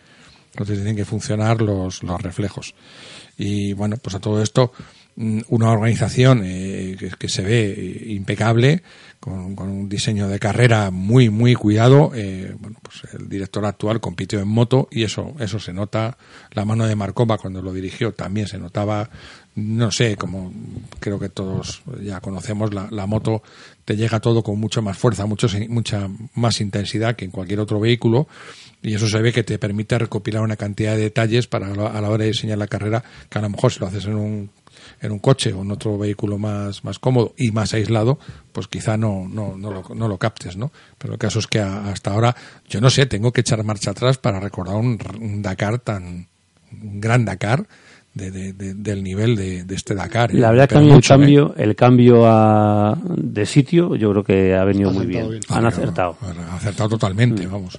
no te tienen que funcionar los, los reflejos. Y bueno, pues a todo esto, mm, una organización eh, que, se ve eh, impecable, con, con un diseño de carrera muy, muy cuidado. eh, bueno, pues el director actual compitió en moto y eso, eso se nota. La mano de Marcova cuando lo dirigió también se notaba, no sé, como creo que todos ya conocemos, la, moto te llega todo con mucha más fuerza, mucho, mucha más intensidad que en cualquier otro vehículo y eso se ve que te permite recopilar una cantidad de detalles para a la a la hora de diseñar la carrera que a lo mejor si lo haces en un en un coche o en otro vehículo más, más cómodo y más aislado, pues quizá no, no, no, lo, no lo captes, ¿no? Pero el caso es que a- hasta ahora, yo no sé, tengo que echar marcha atrás para recordar un, un Dakar tan, un gran Dakar, de- de- de- del nivel de, de este Dakar. ¿eh? La verdad que el mucho, ¿eh? cambio, el cambio a- de sitio yo creo que ha venido muy bien. Han Ah, acertado. Ha acertado totalmente, vamos.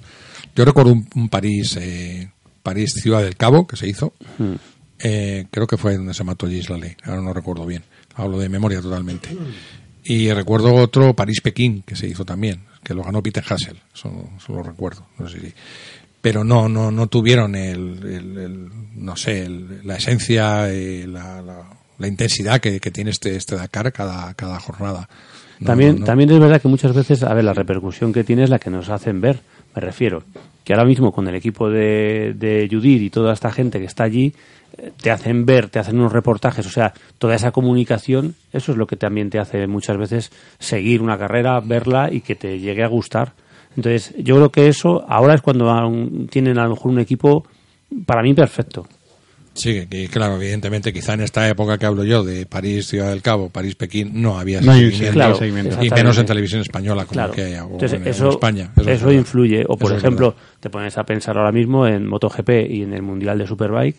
Yo recuerdo un, un París, eh, París Ciudad del Cabo que se hizo. Mm. Eh, creo que fue donde se mató Gilles Laley. Ahora no recuerdo bien. Hablo de memoria totalmente. Y recuerdo otro París Pekín que se hizo también, que lo ganó Peter Hassel. Eso, eso lo recuerdo. No sé si- pero no, no, no tuvieron el, el- el- no sé, el- la esencia, eh, la, la- la intensidad que, que tiene este, este Dakar cada, cada jornada. No, también, no, no. también es verdad que muchas veces, a ver, la repercusión que tiene es la que nos hacen ver. Me refiero que ahora mismo con el equipo de, de Judith y toda esta gente que está allí, eh, te hacen ver, te hacen unos reportajes, o sea, toda esa comunicación, eso es lo que también te hace muchas veces seguir una carrera, verla y que te llegue a gustar. Entonces, yo creo que eso ahora es cuando tienen a lo mejor un equipo para mí perfecto. Sí, que, que, claro, evidentemente, quizá en esta época que hablo yo de París, Ciudad del Cabo, París, Pekín, no había No hay seguimiento, claro, seguimiento. y menos en televisión española como Claro. que hay o Entonces, en, España. Eso, es influye. O, por Eso ejemplo, te pones a pensar ahora mismo en MotoGP y en el Mundial de Superbike.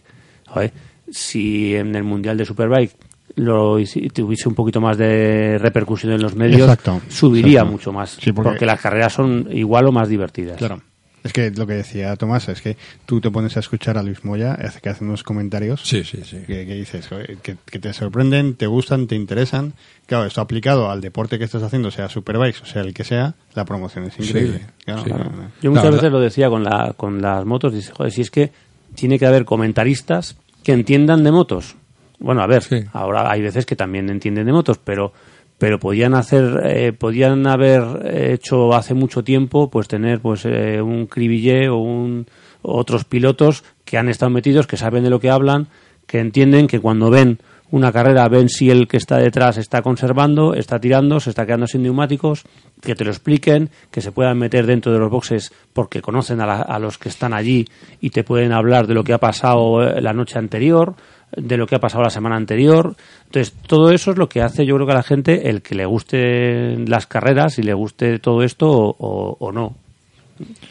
Joder, si en el Mundial de Superbike lo tuviese un poquito más de repercusión en los medios, Exacto, subiría exacto. mucho más. Sí, porque- porque... las carreras son igual o más divertidas. Claro. Es que lo que decía Tomás es que tú te pones a escuchar a Luis Moya, hace que hace unos comentarios Sí, sí, sí. que, que dices que, que te sorprenden, te gustan, te interesan. Claro, esto aplicado al deporte que estás haciendo, sea Superbikes o sea el que sea, la promoción es increíble. Sí, Claro, sí. claro. Yo muchas veces lo decía con, la, con las motos, dice, joder, si es que tiene que haber comentaristas que entiendan de motos. Bueno, a ver, Sí. ahora hay veces que también entienden de motos, pero pero podían hacer eh, podían haber hecho hace mucho tiempo pues tener pues eh, un Cribillé o un otros pilotos que han estado metidos que saben de lo que hablan que entienden que cuando ven una carrera ven si el que está detrás está conservando, está tirando, se está quedando sin neumáticos, que te lo expliquen, que se puedan meter dentro de los boxes porque conocen a, la- a los que están allí y te pueden hablar de lo que ha pasado eh, la noche anterior, de lo que ha pasado la semana anterior. Entonces, todo eso es lo que hace, yo creo que a la gente, el que le guste las carreras y le guste todo esto o, no.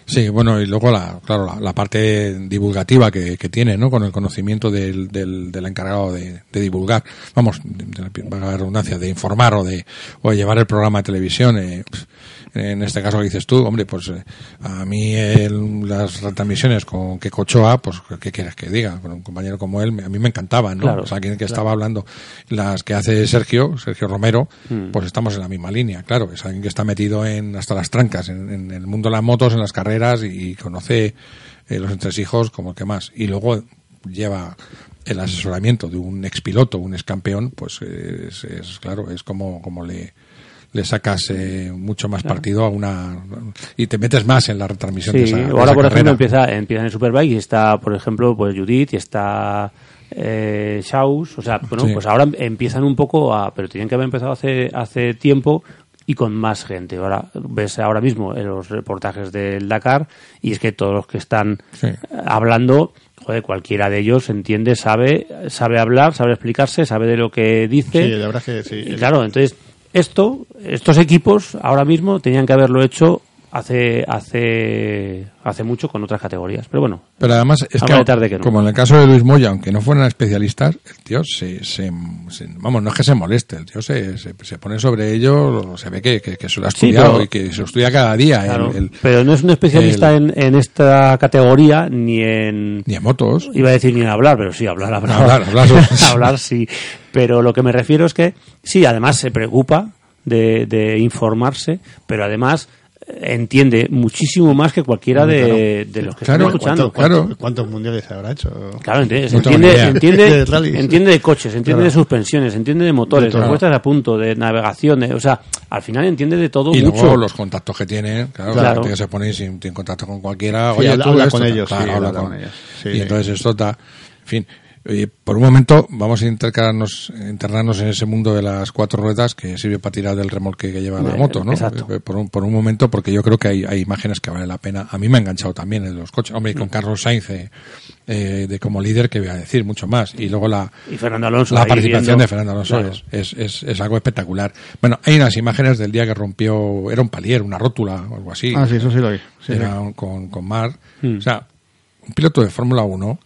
Sí, bueno, y luego la, claro, la, parte divulgativa que, tiene, ¿no? Con el conocimiento del, del, encargado de, divulgar, vamos, de, de, la redundancia, de informar o de, o de llevar el programa de televisión. eh, pf, en este caso que dices tú, hombre, pues eh, a mí el- las retransmisiones con que Cochoa, pues, ¿qué quieres que diga? Con un compañero como él, a mí me encantaban, ¿no? Claro, o sea, quien que estaba hablando, las que hace Sergio, Sergio Romero, Mm. pues estamos en la misma línea, claro, es alguien que está metido en hasta las trancas, en, en el mundo de las motos, en las carreras y, conoce eh, los entresijos como el que más. Y luego lleva el asesoramiento de un expiloto, un excampeón, pues eh, es, es, claro, es como, como le le sacas eh, mucho más partido a una y te metes más en la retransmisión Sí, de esa, de ahora esa por ejemplo empieza, empieza en el Superbike y está, por ejemplo, pues Judith y está eh, Shaus, o sea, bueno, Sí. pues ahora empiezan un poco a, pero tenían que haber empezado hace, hace tiempo y con más gente. Ahora ves ahora mismo en los reportajes del Dakar y es que todos los que están Sí. hablando, joder, cualquiera de ellos entiende, sabe, sabe hablar, sabe explicarse, sabe de lo que dice. Sí, la verdad es que sí. Y claro, entonces esto, estos equipos ahora mismo tenían que haberlo hecho hace hace hace mucho con otras categorías. Pero bueno, Pero además es que, tarde que nunca. como en el caso de Luis Moya, aunque no fueran especialistas, el tío se, se- se- vamos, no es que se moleste, el tío se, se, se pone sobre ello, se ve que, que, que se lo ha Sí, estudiado pero- y que se lo estudia cada día. el- claro, el- pero no es un especialista el- en, en esta categoría ni en ni en motos. iba a decir ni en hablar, pero sí hablar, hablar, Hablar, hablar, sí. (laughs) hablar sí. Pero lo que me refiero es que sí, además se preocupa de, de informarse, pero además entiende muchísimo más que cualquiera de, de los que Claro, están escuchando. ¿Cuánto- cuánto- claro. ¿Cuántos mundiales habrá hecho? Claro, entiende, No entiende, (laughs) De rallies. entiende de coches, entiende Claro. de suspensiones, entiende de motores, de puestas a punto, de navegación, de- o sea, al final entiende de todo Y mucho. luego los contactos que tiene, claro, Claro. la gente que se pone sin tiene contacto con cualquiera, Sí, oye, habla- tú habla esto, con ellos, claro, sí, habla con- con ellos, sí, y entonces esto da, en fin, oye, por un momento vamos a internarnos, internarnos en ese mundo de las cuatro ruedas que sirve para tirar del remolque que lleva la moto, ¿no? exacto. Eh, Por un, por un momento, porque yo creo que hay, hay imágenes que vale la pena. A mí me ha enganchado también en los coches. Hombre, y Mm. con Carlos Sainz eh, eh, de como líder, que voy a decir mucho más. Y luego la, Y Fernando Alonso. la participación viendo- de Fernando Alonso Claro. es, es, es, es algo espectacular. Bueno, hay unas imágenes del día que rompió, era un palier, una rótula o algo así. Ah, sí, eso sí lo vi. Sí, Era sí. un- con, con Mar. Mm. O sea, un piloto de Fórmula 1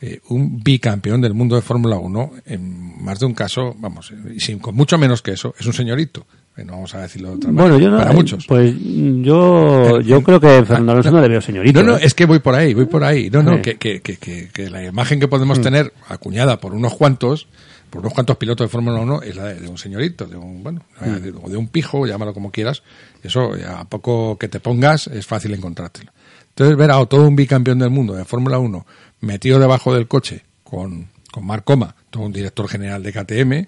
eh, un bicampeón del mundo de Fórmula 1, en más de un caso, vamos, y sin, con mucho menos que eso, es un señorito. Bueno, vamos a decirlo de otra Bueno, manera, yo no, para muchos. Pues yo, yo creo que Fernando Alonso no le veo señorito. No, no, ¿eh? es que voy por ahí, voy por ahí. No, no, que, que, que, que, que la imagen que podemos tener acuñada por unos cuantos, por unos cuantos pilotos de Fórmula 1, es la de, de un señorito, de un, bueno, de, o de un pijo, llámalo como quieras. Eso, a poco que te pongas, es fácil encontrártelo. Entonces, ver a todo un bicampeón del mundo de Fórmula 1 metido debajo del coche con, con Marc Coma, todo un director general de KTM,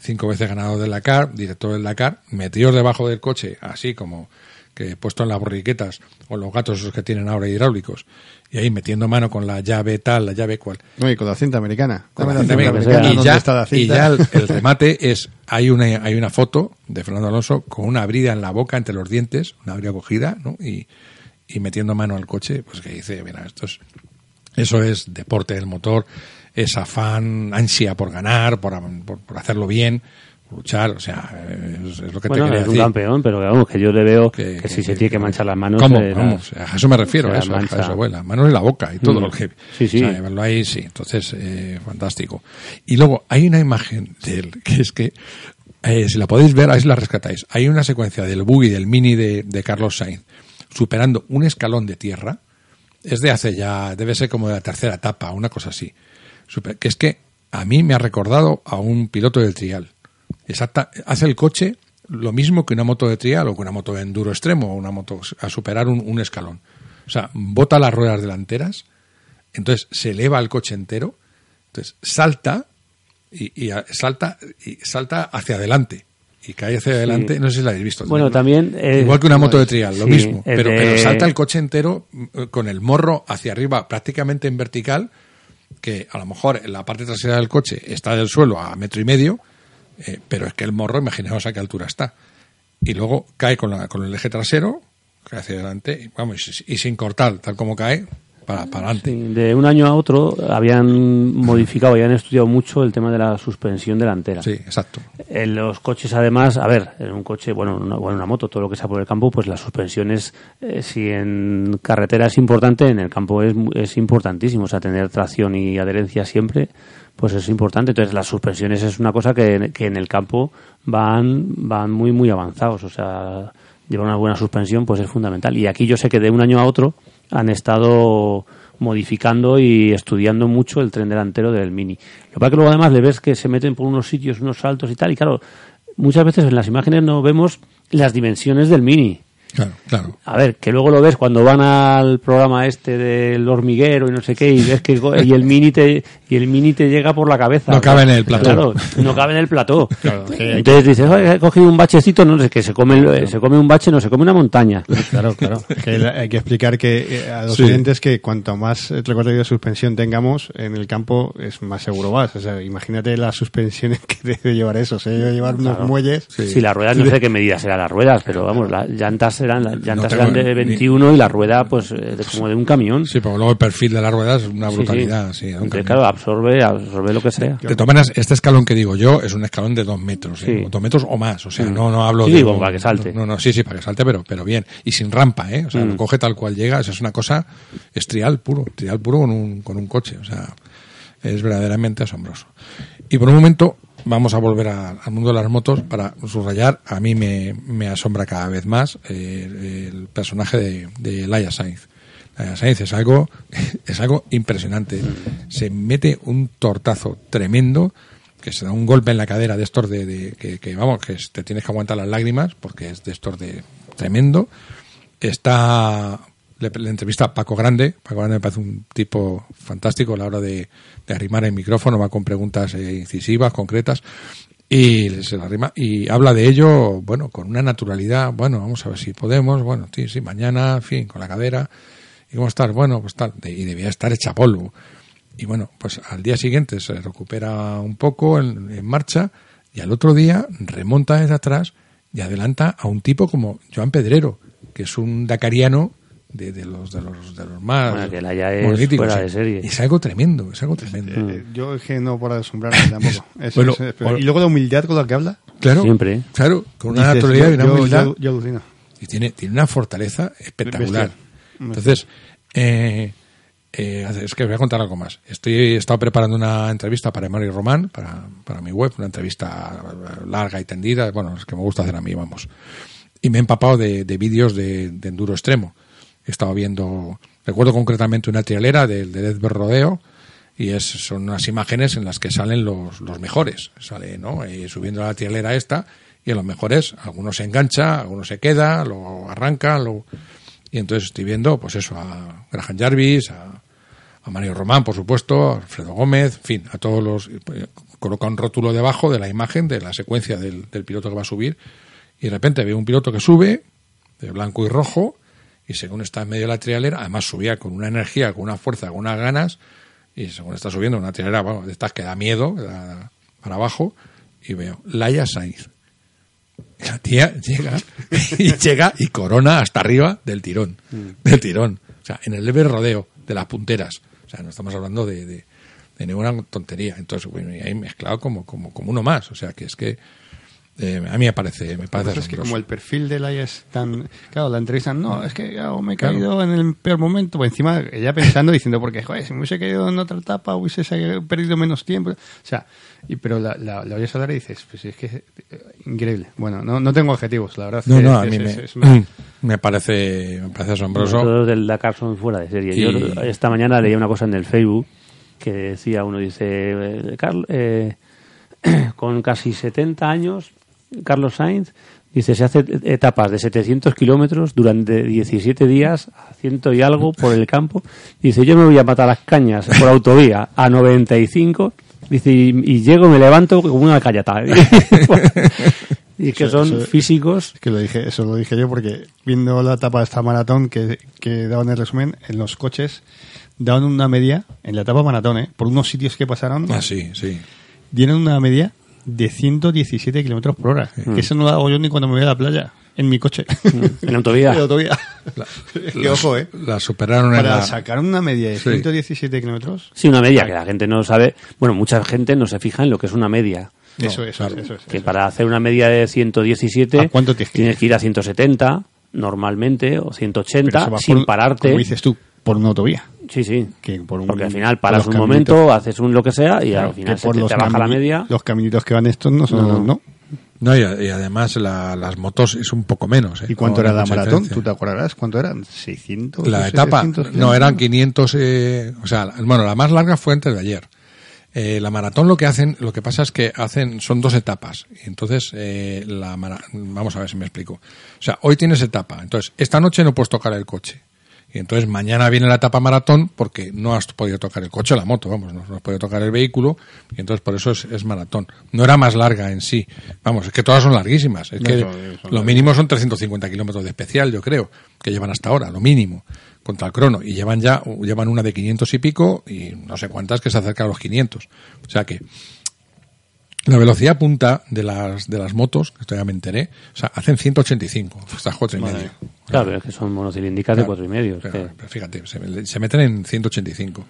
cinco veces ganador del Dakar, director del Dakar, metidos debajo del coche, así como que puesto en las borriquetas o los gatos esos que tienen ahora hidráulicos, y ahí metiendo mano con la llave tal, la llave cual. No, y con la cinta americana. Con la la cinta cinta americana. americana, y, ¿dónde ya, está la y ya el, el (laughs) remate es, hay una, hay una foto de Fernando Alonso con una brida en la boca entre los dientes, una brida cogida, ¿no? Y, y metiendo mano al coche, pues que dice, mira, esto es, eso es deporte del motor, es afán, ansia por ganar, por, por, por hacerlo bien, por luchar, o sea, es, es lo que Bueno, te quería es un decir. campeón, pero vamos, que yo le veo que, Que- si que- se tiene que manchar las manos. ¿Cómo? eh, Vamos, a eso me refiero, a eso, a eso, bueno, las manos y la boca y todo Mm. lo que... Sí, sí. O sea, verlo ahí, sí, entonces, eh, fantástico. Y luego, hay una imagen de él, que es que, eh, si la podéis ver, ahí la rescatáis. Hay una secuencia del buggy, del mini de, de Carlos Sainz, superando un escalón de tierra, es de hace ya, debe ser como de la tercera etapa, una cosa así. Que es que a mí me ha recordado a un piloto del trial. Exacta, hace el coche lo mismo que una moto de trial o que una moto de enduro extremo o una moto a superar un, escalón. O sea, bota las ruedas delanteras, entonces se eleva el coche entero, entonces salta y, y salta y salta hacia adelante y cae hacia adelante. No sé si la habéis visto. Bueno, también, eh, igual que una moto de trial, lo sí, mismo, pero, de- pero salta el coche entero mm, con el morro hacia arriba, prácticamente en vertical, que a lo mejor en la parte trasera del coche está del suelo a metro y medio, eh, pero es que el morro, imaginaos a qué altura está. Y luego cae con, la, con el eje trasero, cae hacia adelante, y, vamos, y sin cortar, tal como cae, para, para adelante. Sí, de un año a otro habían modificado, habían estudiado mucho el tema de la suspensión delantera. Sí, exacto. En los coches, además, a ver, en un coche, bueno, una, bueno, una moto, todo lo que sea por el campo, pues la suspensión es, eh, si en carretera es importante, en el campo es, es importantísimo. O sea, tener tracción y adherencia siempre, pues es importante. Entonces, las suspensiones es una cosa que, que en el campo van, van muy, muy avanzados. O sea, llevar una buena suspensión, pues es fundamental. Y aquí yo sé que de un año a otro han estado modificando y estudiando mucho el tren delantero del Mini. Lo que pasa que luego además le ves que se meten por unos sitios, unos saltos y tal, y claro, muchas veces en las imágenes no vemos las dimensiones del Mini. Claro, claro. A ver, que luego lo ves cuando van al programa este del hormiguero y no sé qué, y ves que y el mini te y el mini te llega por la cabeza. No cabe en el plató. Claro, no cabe en el plató. (laughs) Claro, que Entonces dices, "Oye, he cogido un bachecito, no, es que se come, el- se come un bache, no, se come una montaña. Claro, claro. (laughs) Que hay que explicar que eh, a los Sí. oyentes que cuanto más recorrido de suspensión tengamos en el campo, es más seguro vas. O sea, imagínate las suspensiones (laughs) que debe llevar eso. Se debe llevar unos Claro. muelles. Sí. las ruedas, no sé qué medidas eran las ruedas, pero vamos, las llantas eran, las llantas eran de ni- 21 y la rueda, pues, eh, de- como de un camión. Sí, pero luego el perfil de las ruedas es una Sí, sí. brutalidad. Sí, Entonces, claro, absorbe, absorbe lo que sea. De todas maneras, este escalón que digo yo es un escalón de dos metros, ¿eh? Sí. dos metros o más, o sea, Mm. no, no hablo Sí, de... como para que salte. No, no, sí, sí, para que salte, pero, pero bien. Y sin rampa, ¿eh? O sea, Mm. lo coge tal cual llega, eso es una cosa, es trial puro, trial puro con un, con un coche, o sea, es verdaderamente asombroso. Y por un momento vamos a volver a- al mundo de las motos para subrayar, a mí me, me asombra cada vez más eh, el personaje de, de Laia Sainz. Sainz es algo, es algo impresionante. Se mete un tortazo tremendo, que se da un golpe en la cadera de estos de, que, vamos, que te tienes que aguantar las lágrimas, porque es de estos de tremendo. Está, le, le entrevista a Paco Grande. Paco Grande me parece un tipo fantástico a la hora de, de arrimar el micrófono, va con preguntas eh, incisivas, concretas. Y se la arrima y habla de ello, bueno, con una naturalidad, bueno, vamos a ver si podemos, bueno, sí, sí, mañana, en fin, con la cadera. ¿Y cómo estás? Bueno, pues tal, de- y debía estar hecha polvo. Y bueno, pues al día siguiente se recupera un poco en, en marcha y al otro día remonta desde atrás y adelanta a un tipo como Joan Pedrero, que es un dacariano de, de los de los de los más Bueno, que la ya es fuera de serie. Y es algo tremendo, es algo tremendo. Eh, yo es que no por asombrarme tampoco. (laughs) Es- Bueno, es- o- y luego la humildad con la que habla. Claro, Siempre. claro, con una dices, naturalidad y una yo- humildad. yo- yo alucino. y tiene, tiene una fortaleza espectacular. Bestial. Entonces, eh, eh, es que voy a contar algo más. Estoy, he estado preparando una entrevista para Mario Román, para, para mi web, una entrevista larga y tendida, bueno, es que me gusta hacer a mí, vamos. Y me he empapado de, de vídeos de, enduro extremo. He estado viendo, recuerdo concretamente una trialera del de Death Rodeo, y es, son unas imágenes en las que salen los, los mejores. Sale, ¿no? Y subiendo a la trialera esta, y en los mejores, algunos se engancha, algunos se queda, lo arranca, lo... y entonces estoy viendo, pues eso, a Graham Jarvis, a, a Mario Román, por supuesto, a Alfredo Gómez, en fin, a todos los... eh, Coloca un rótulo debajo de la imagen de la secuencia del, del piloto que va a subir, y de repente veo un piloto que sube, de blanco y rojo, y según está en medio de la trialera, además subía con una energía, con una fuerza, con unas ganas, y según está subiendo una trialera, bueno, de estas que da miedo, que da para abajo, y veo Laia Sainz. La tía llega y llega y corona hasta arriba del tirón, del tirón. O sea, en el leve rodeo de las punteras. O sea, no estamos hablando de, de, de ninguna tontería. Entonces, bueno, y ahí mezclado como, como, como uno más. O sea, que es que eh, a mí me parece, me parece Pues es que como el perfil de Laia es tan... Claro, la entrevistan, no, es que claro, me he caído en el peor momento. Pues encima ella pensando, diciendo, porque, joder, si me hubiese caído en otra etapa, hubiese perdido menos tiempo. O sea, y, pero la, la, la oyes hablar y dices, pues es que es eh, increíble. Bueno, no, no tengo objetivos, la verdad. No, que no, es- a mí es- me, es- es una- (clears throat) me parece, me parece asombroso. Todos del Dakar son fuera de serie. Yo esta mañana leía una cosa en el Facebook que decía uno, dice, eh, Carl- eh, (clears throat) con casi 70 años, Carlos Sainz, dice, se hace etapas de 700 kilómetros durante 17 días, a ciento y algo por el campo. Dice, yo me voy a matar las cañas por autovía a 95. Dice, y, y llego, me levanto como una callata. (laughs) y es que Eso- son eso- físicos Es que lo dije, eso lo dije yo porque viendo la etapa de esta maratón que, que daban el resumen, en los coches daban una media, en la etapa maratón, ¿eh? por unos sitios que pasaron, Ah, sí, sí. dieron una media de 117 kilómetros por hora. Que eso no lo hago yo ni cuando me voy a la playa, en mi coche. en autovía. (laughs) En la autovía. Es que ojo, ¿eh? La superaron en Para la... sacar una media de Sí. 117 kilómetros, Sí, una media que la gente no sabe. Bueno, mucha gente no se fija en lo que es una media. eso, eso, es, eso es. Que para hacer una media de 117 ¿A cuánto tienes que ir? tienes que ir a 170 normalmente o Pero 180 eso va sin por- pararte. Como dices tú, por una autovía. Sí, sí. Que por un- Porque al final paras un caminitos. momento, haces un lo que sea y Claro, al final se por te, los te baja la media. Los caminitos que van estos no son, No, no. no. No, y, y además la- las motos es un poco menos. ¿eh? ¿Y cuánto era la maratón? diferencia. ¿Tú te acordarás? ¿Cuánto eran? ¿600? La etapa, 700 no, eran kilómetros? 500, eh, o sea, bueno, la más larga fue antes de ayer. Eh, la maratón lo que hacen, lo que pasa es que hacen, son dos etapas. Y entonces, eh, la mara- vamos a ver si me explico. O sea, hoy tienes etapa. Entonces, esta noche no puedes tocar el coche. Y entonces mañana viene la etapa maratón porque no has podido tocar el coche o la moto, vamos, no, has podido tocar el vehículo y entonces por eso es, es maratón. No era más larga en sí. Vamos, es que todas son larguísimas. Es No, que son- son lo mínimo son 350 kilómetros de especial, yo creo, que llevan hasta ahora, lo mínimo, contra el crono. Y llevan ya, llevan una de 500 y pico y no sé cuántas que se acercan a los 500. O sea que la velocidad punta de las, de las motos, que esto ya me enteré, o sea, hacen 185, estas cuatro y medio. Claro, pero es que son monocilíndricas de cuatro y medio. es Pero- que- fíjate, se, se meten en 185.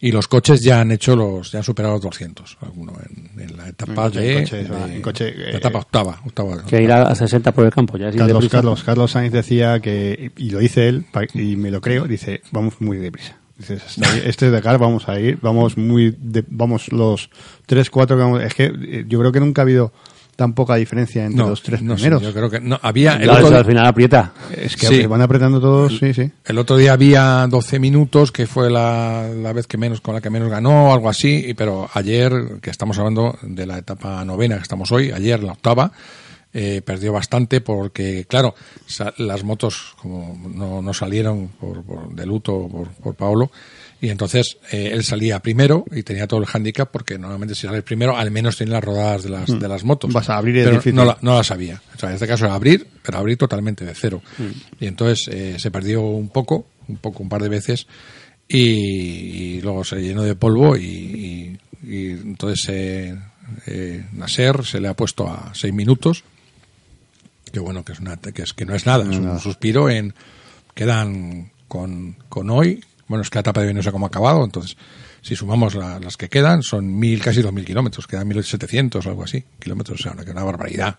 Y los coches ya han hecho los, ya han superado los 200, alguno en, en la etapa En coche, de, en coche, eso, de- en coche, la eh, etapa octava, octava. que ir a, a 60 por el campo ya. así Carlos. Carlos, Carlos Sainz decía que, y lo dice él, y me lo creo, dice, vamos muy deprisa. Dices, hasta ahí, este Dakar vamos a ir, vamos muy, de- vamos los tres, cuatro, que vamos- es que eh, yo creo que nunca ha habido tan poca diferencia entre los tres no sé, primeros. yo creo que no, había el Claro, otro, eso al final aprieta. Es que Sí. van apretando todos, sí, sí. el otro día había 12 minutos, que fue la, la vez que menos, con la que menos ganó, algo así, y, pero ayer, que estamos hablando de la etapa novena que estamos hoy, ayer la octava, eh, perdió bastante porque, claro, las motos como no, no salieron por, por- de luto por, por Paolo, y entonces eh, él salía primero y tenía todo el handicap porque normalmente si sales primero al menos tiene las rodadas de las, de las motos. Vas a abrir, pero no, la, no la sabía. O sea, en este caso era abrir, pero abrir totalmente de cero. Y entonces eh, se perdió un poco, un poco, un par de veces, y, y luego se llenó de polvo y, y- y entonces eh, eh, Nasser se le ha puesto a seis minutos que bueno que es una que es que no es nada es un suspiro en quedan con, con hoy. Bueno es que la etapa de hoy no sé cómo ha acabado entonces si sumamos la- las que quedan son mil casi dos mil kilómetros quedan mil setecientos o algo así kilómetros o sea una, una barbaridad.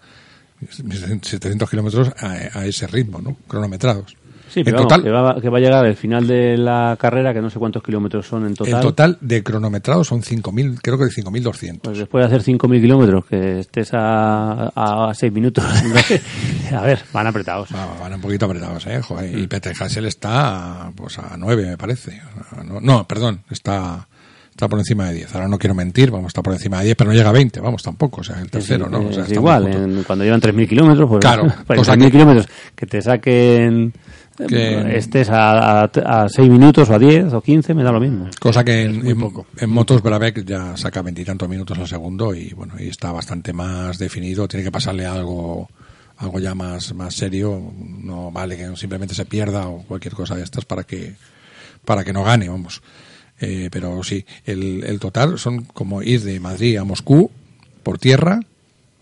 700 kilómetros a, a ese ritmo no cronometrados Sí, en pero vamos, total, que, va, que va a llegar el final de la carrera, que no sé cuántos kilómetros son en total. el total de cronometrado son 5.000, creo que de 5.200. Pues después de hacer 5.000 kilómetros, que estés a, a 6 minutos. (laughs) (laughs) a ver, van apretados. Va- van un poquito apretados, ¿eh? Joder, y Peter Hassel está pues, a 9, me parece. No, no, perdón, está, está por encima de 10. Ahora no quiero mentir, vamos, está por encima de 10, pero no llega a 20, vamos, tampoco. O sea, el tercero, ¿no? O sea, es está igual, en- cuando llevan 3.000 kilómetros, pues Claro, (laughs) cosa 3.000 que- kilómetros, que te saquen Que- estés a, a, 6 minutos o a 10 o 15, me da lo mismo. Cosa que en, en, en motos Brabec ya saca veintitantos minutos al segundo y bueno, y está bastante más definido. Tiene que pasarle algo, algo ya más, más serio. No vale que simplemente se pierda o cualquier cosa de estas para que, para que no gane, vamos. Eh, pero sí, el, el total son como ir de Madrid a Moscú por tierra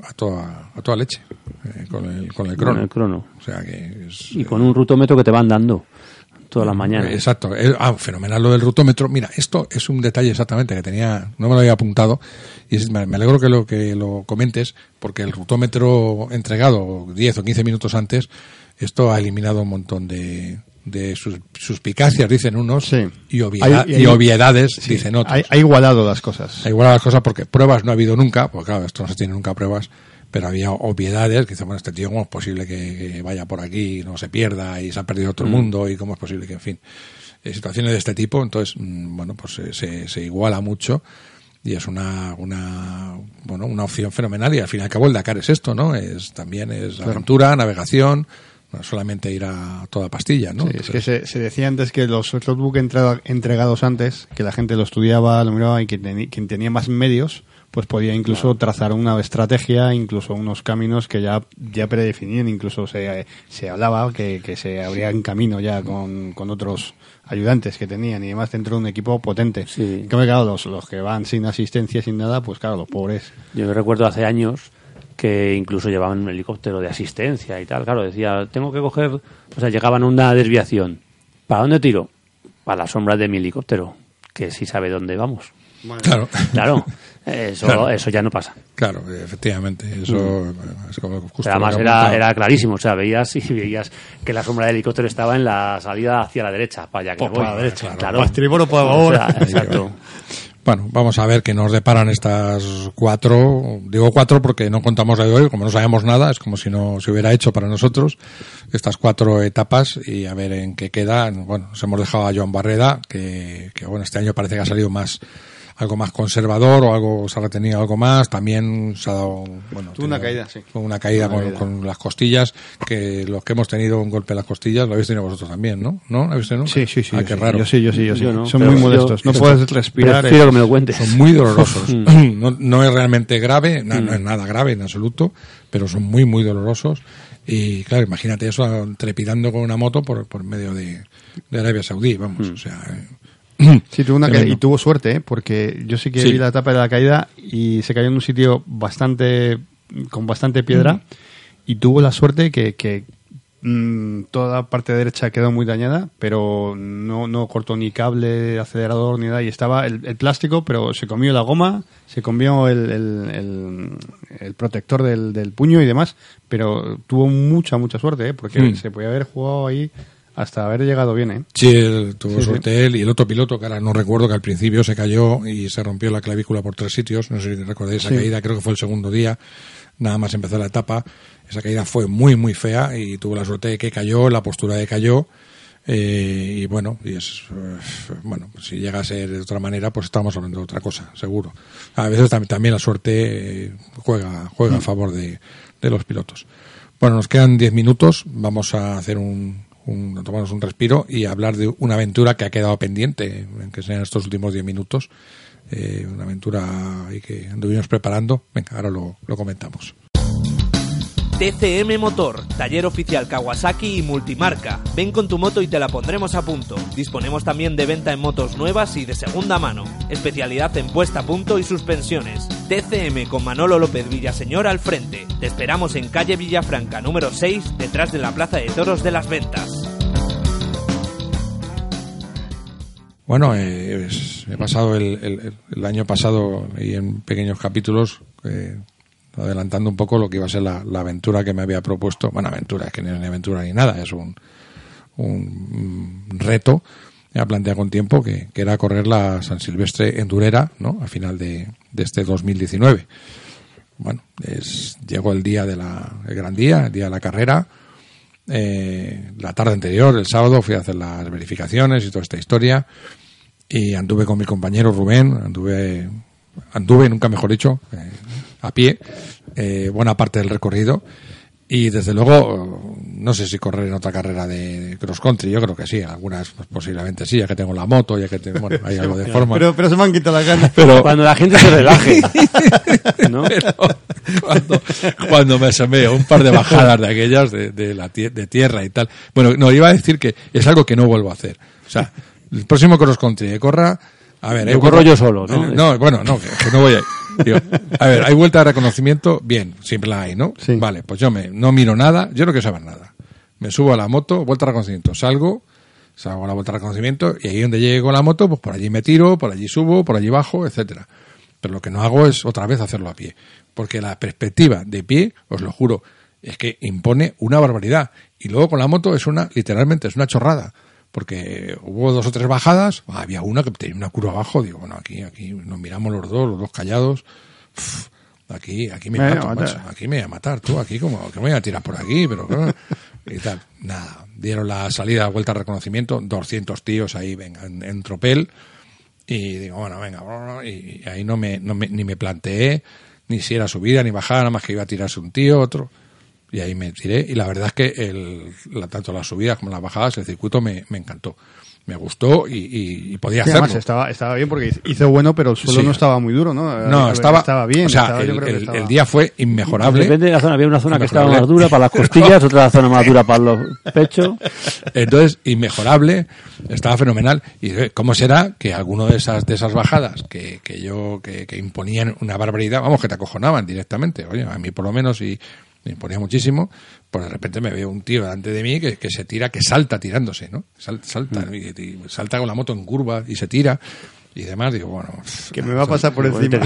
a toda, a toda leche eh, con, el, con el crono. Con el crono. O sea que es, Y con un rutómetro que te van dando todas las mañanas. Exacto. Eh, Ah, fenomenal lo del rutómetro. Mira, esto es un detalle exactamente que tenía, no me lo había apuntado y me alegro que lo que lo comentes porque el rutómetro entregado 10 o 15 minutos antes, esto ha eliminado un montón de, de sus, suspicacias, dicen unos, Sí. y, obvieda- Hay- y hay- y obviedades, Sí, dicen otros. Ha, igualado las cosas. Ha igual las cosas porque pruebas no ha habido nunca, porque claro, esto no se tiene nunca pruebas, pero había obviedades que dicen, bueno, este tío, ¿cómo es posible que, vaya por aquí y no se pierda y se ha perdido todo el mundo y cómo es posible que, en fin, eh, situaciones de este tipo, entonces, mm, bueno, pues se, se, se iguala mucho y es una, una, bueno, una opción fenomenal y al fin y al cabo el Dakar es esto, ¿no? Es también es aventura, navegación, solamente ir a toda pastilla, ¿no? Sí, es que se, se decía antes que los roadbook entra- entregados antes, que la gente lo estudiaba, lo miraba y que quien tenía más medios, pues podía incluso trazar una estrategia, incluso unos caminos que ya, ya predefinían, incluso se, se hablaba que, que se abrían camino ya con, con otros ayudantes que tenían y demás dentro de un equipo potente. Sí. En claro, los, los que van sin asistencia, sin nada, pues claro, los pobres. Yo recuerdo hace años que incluso llevaban un helicóptero de asistencia y tal. Claro, decía, tengo que coger, o sea, llegaban a una desviación. ¿Para dónde tiro? Para la sombra de mi helicóptero, que sí sabe dónde vamos. Claro, Claro, (laughs) eso, Claro. eso ya no pasa. claro, efectivamente, eso es como justo Pero además era, era clarísimo, o sea, veías y veías que la sombra del helicóptero estaba en la salida hacia la derecha, para allá que Pues voy. para la derecha, claro. para estribor o para O sea, babor. exacto. Bueno, vamos a ver qué nos deparan estas cuatro. Digo cuatro porque no contamos de hoy, como no sabemos nada, es como si no se hubiera hecho para nosotros estas cuatro etapas y a ver en qué quedan. Bueno, nos hemos dejado a Joan Barreda, que, que bueno, este año parece que ha salido más algo más conservador o algo se ha retenido algo más. También se ha dado bueno, Tuvo una caída, sí. una caída, Una con, caída. con las costillas, que los que hemos tenido un golpe en las costillas lo habéis tenido vosotros también, ¿no? ¿No? ¿Lo habéis tenido? Sí, sí, sí. Ah, qué sí. raro. Yo sí, yo sí, yo sí. Yo no, Son muy yo- molestos. No puedes respirar. Prefiero eh. que me lo cuentes. Son muy dolorosos. (laughs) (clears throat) no, no es realmente grave, no, no es nada grave en absoluto, pero son muy, muy dolorosos. Y claro, imagínate eso trepidando con una moto por, por medio de, de Arabia Saudí, vamos, o sea. (clears throat) Sí, tuvo una caída y tuvo suerte, ¿eh? porque yo sí que Sí. vi la etapa de la caída y se cayó en un sitio bastante con bastante piedra y tuvo la suerte que, que mm, toda la parte derecha quedó muy dañada, pero no, no cortó ni cable, acelerador ni nada y estaba el, el plástico, pero se comió la goma, se comió el, el, el- el protector del, del puño y demás, pero tuvo mucha, mucha suerte, ¿eh? porque Mm. se podía haber jugado ahí hasta haber llegado bien, ¿eh? Sí, él tuvo Sí, sí. suerte él y el otro piloto, que ahora no recuerdo, que al principio se cayó y se rompió la clavícula por tres sitios. No sé si recordáis esa Sí. caída, creo que fue el segundo día. Nada más empezó la etapa. Esa caída fue muy, muy fea y tuvo la suerte de que cayó, la postura de cayó. eh, y bueno, y es, eh, bueno, si llega a ser de otra manera, pues estamos hablando de otra cosa, seguro. A veces tam- también la suerte eh, juega, juega a favor de, de los pilotos. Bueno, nos quedan 10 minutos. Vamos a hacer un, un- tomarnos un respiro y hablar de una aventura que ha quedado pendiente, en que estos últimos 10 minutos. Eh, una aventura que anduvimos preparando. Venga, ahora lo, lo comentamos. TCM Motor, taller oficial Kawasaki y multimarca. Ven con tu moto y te la pondremos a punto. Disponemos también de venta en motos nuevas y de segunda mano. Especialidad en puesta a punto y suspensiones. TCM con Manolo López Villaseñor al frente. Te esperamos en calle Villafranca número 6, detrás de la Plaza de Toros de las Ventas. Bueno, eh, he pasado el año pasado y en pequeños capítulos eh, adelantando un poco lo que iba a ser la, aventura que me había propuesto. Bueno, aventura, es que no es ni aventura ni nada, es un, un reto ya plantea con tiempo que, que, era correr la San Silvestre en Durera, ¿no? A final de, de este 2019. Bueno, es, llegó el día de la, el gran día, el día de la carrera. Eh, la tarde anterior, el sábado, fui a hacer las verificaciones y toda esta historia. Y anduve con mi compañero Rubén, anduve, anduve, nunca mejor dicho, eh, a pie, eh, buena parte del recorrido. Y desde luego, no sé si correr en otra carrera de cross country, yo creo que sí, algunas pues, posiblemente sí, ya que tengo la moto, ya que tengo, bueno, hay algo de (laughs) forma. Pero, pero se me han quitado las ganas. Pero, Cuando la gente se relaje. (laughs) ¿no? pero cuando, cuando me asomé a un par de bajadas de aquellas de, de la de tierra y tal. Bueno, no, iba a decir que es algo que no vuelvo a hacer. O sea, el próximo cross country que corra, a ver, Yo hay corro yo solo, ¿no? No, bueno, no, que, que no voy a Digo, a ver, hay vuelta de reconocimiento, bien, siempre la hay, ¿no? Sí. Vale, pues yo me, no miro nada, yo no quiero saber nada. Me subo a la moto, vuelta de reconocimiento, salgo, salgo a la vuelta de reconocimiento y ahí donde llegue con la moto, pues por allí me tiro, por allí subo, por allí bajo, etcétera. Pero lo que no hago es otra vez hacerlo a pie. Porque la perspectiva de pie, os lo juro, es que impone una barbaridad. Y luego con la moto es una, literalmente, es una chorrada. Porque hubo dos o tres bajadas, había una que tenía una curva abajo, digo, bueno, aquí, aquí nos miramos los dos, los dos callados. Uf, aquí, aquí me Me mato, macho, aquí me voy a matar, tú, aquí como que me voy a tirar por aquí, pero claro, (laughs) y tal. Nada, dieron la salida, vuelta de reconocimiento, 200 tíos ahí, venga, en, en tropel, y digo, bueno, venga, y, y ahí no me, no me, ni me planteé, ni si era subida ni bajada, nada más que iba a tirarse un tío, otro. Y ahí me tiré. Y la verdad es que el, la- tanto las subidas como las bajadas, el circuito me, me encantó. Me gustó y, y- y podía Sí, hacerlo. además estaba, estaba bien porque hizo bueno, pero el suelo Sí. no estaba muy duro, ¿no? No, estaba, estaba bien. O sea, estaba- yo el, creo que el- estaba- el día fue inmejorable. Depende de la zona. Había una zona (laughs) que estaba más dura para las costillas, otra zona más dura para los pechos. (laughs) Entonces, inmejorable, estaba fenomenal. Y eh, cómo será que alguno de esas, de esas bajadas que, que yo, que, que imponían una barbaridad, vamos, que te acojonaban directamente, oye, a mí por lo menos y me imponía muchísimo, pues de repente me veo un tío delante de mí que, que se tira, que salta tirándose, ¿no? Sal- salta, y, y salta con la moto en curva y se tira y demás, digo, bueno, Que me va a pasar por encima.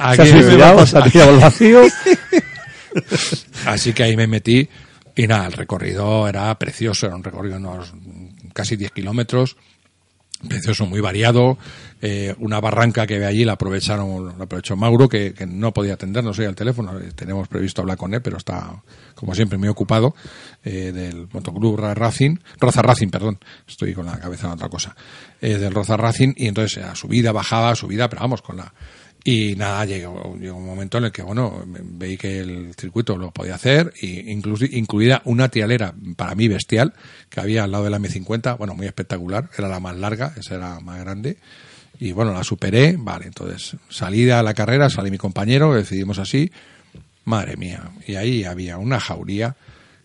aquí- me va a pasar. ha tirado al vacío. (laughs) Así que ahí me metí y nada, el recorrido era precioso, era un recorrido de unos casi 10 kilómetros, precioso, muy variado, eh, una barranca que ve allí la aprovecharon, la aprovechó Mauro, que, que no podía atendernos hoy al teléfono, eh, tenemos previsto hablar con él, pero está, como siempre, muy ocupado, eh, del Motoclub Ra- Racing, Roza Racing, perdón, estoy con la cabeza en otra cosa, eh, del Roza Racing, y entonces a subida, bajaba, subida, pero vamos, con la, y nada, llegó, llegó un momento en el que, bueno, veí que el circuito lo podía hacer, y incluso, incluida una tialera para mí bestial, que había al lado de la M50, bueno, muy espectacular, era la más larga, esa era más grande, y bueno, la superé, vale, entonces salida a la carrera, salí mi compañero, decidimos así, madre mía, y ahí había una jauría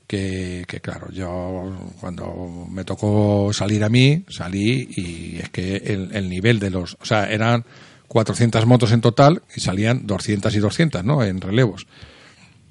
que, que claro, yo cuando me tocó salir a mí, salí y es que el, el nivel de los, o sea, eran 400 motos en total y salían 200 y 200, ¿no? En relevos.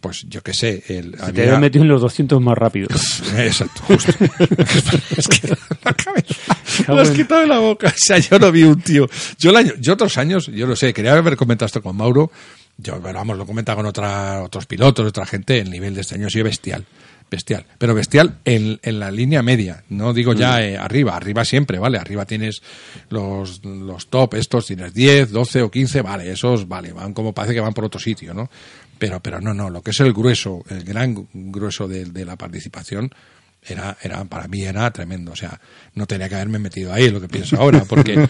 Pues yo qué sé, el, Se te había- habían metido en los 200 más rápido. (laughs) Exacto, justo. (laughs) es que la cabeza. Lo has quitado de la boca. O sea, yo no vi un tío. Yo, el año, yo otros años, yo lo sé, quería haber comentado esto con Mauro. Yo, pero vamos, lo he comentado con otra, otros pilotos, otra gente. El nivel de este año ha sido bestial. Bestial. Pero bestial en, en la línea media. No digo ya eh, arriba. Arriba siempre, ¿vale? Arriba tienes los, los top, estos tienes 10, 12 o 15, vale, esos, vale, van como parece que van por otro sitio, ¿no? Pero, pero no, no, lo que es el grueso, el gran grueso de, de la participación, era, era, para mí era tremendo. O sea, no tenía que haberme metido ahí, lo que pienso (laughs) ahora, porque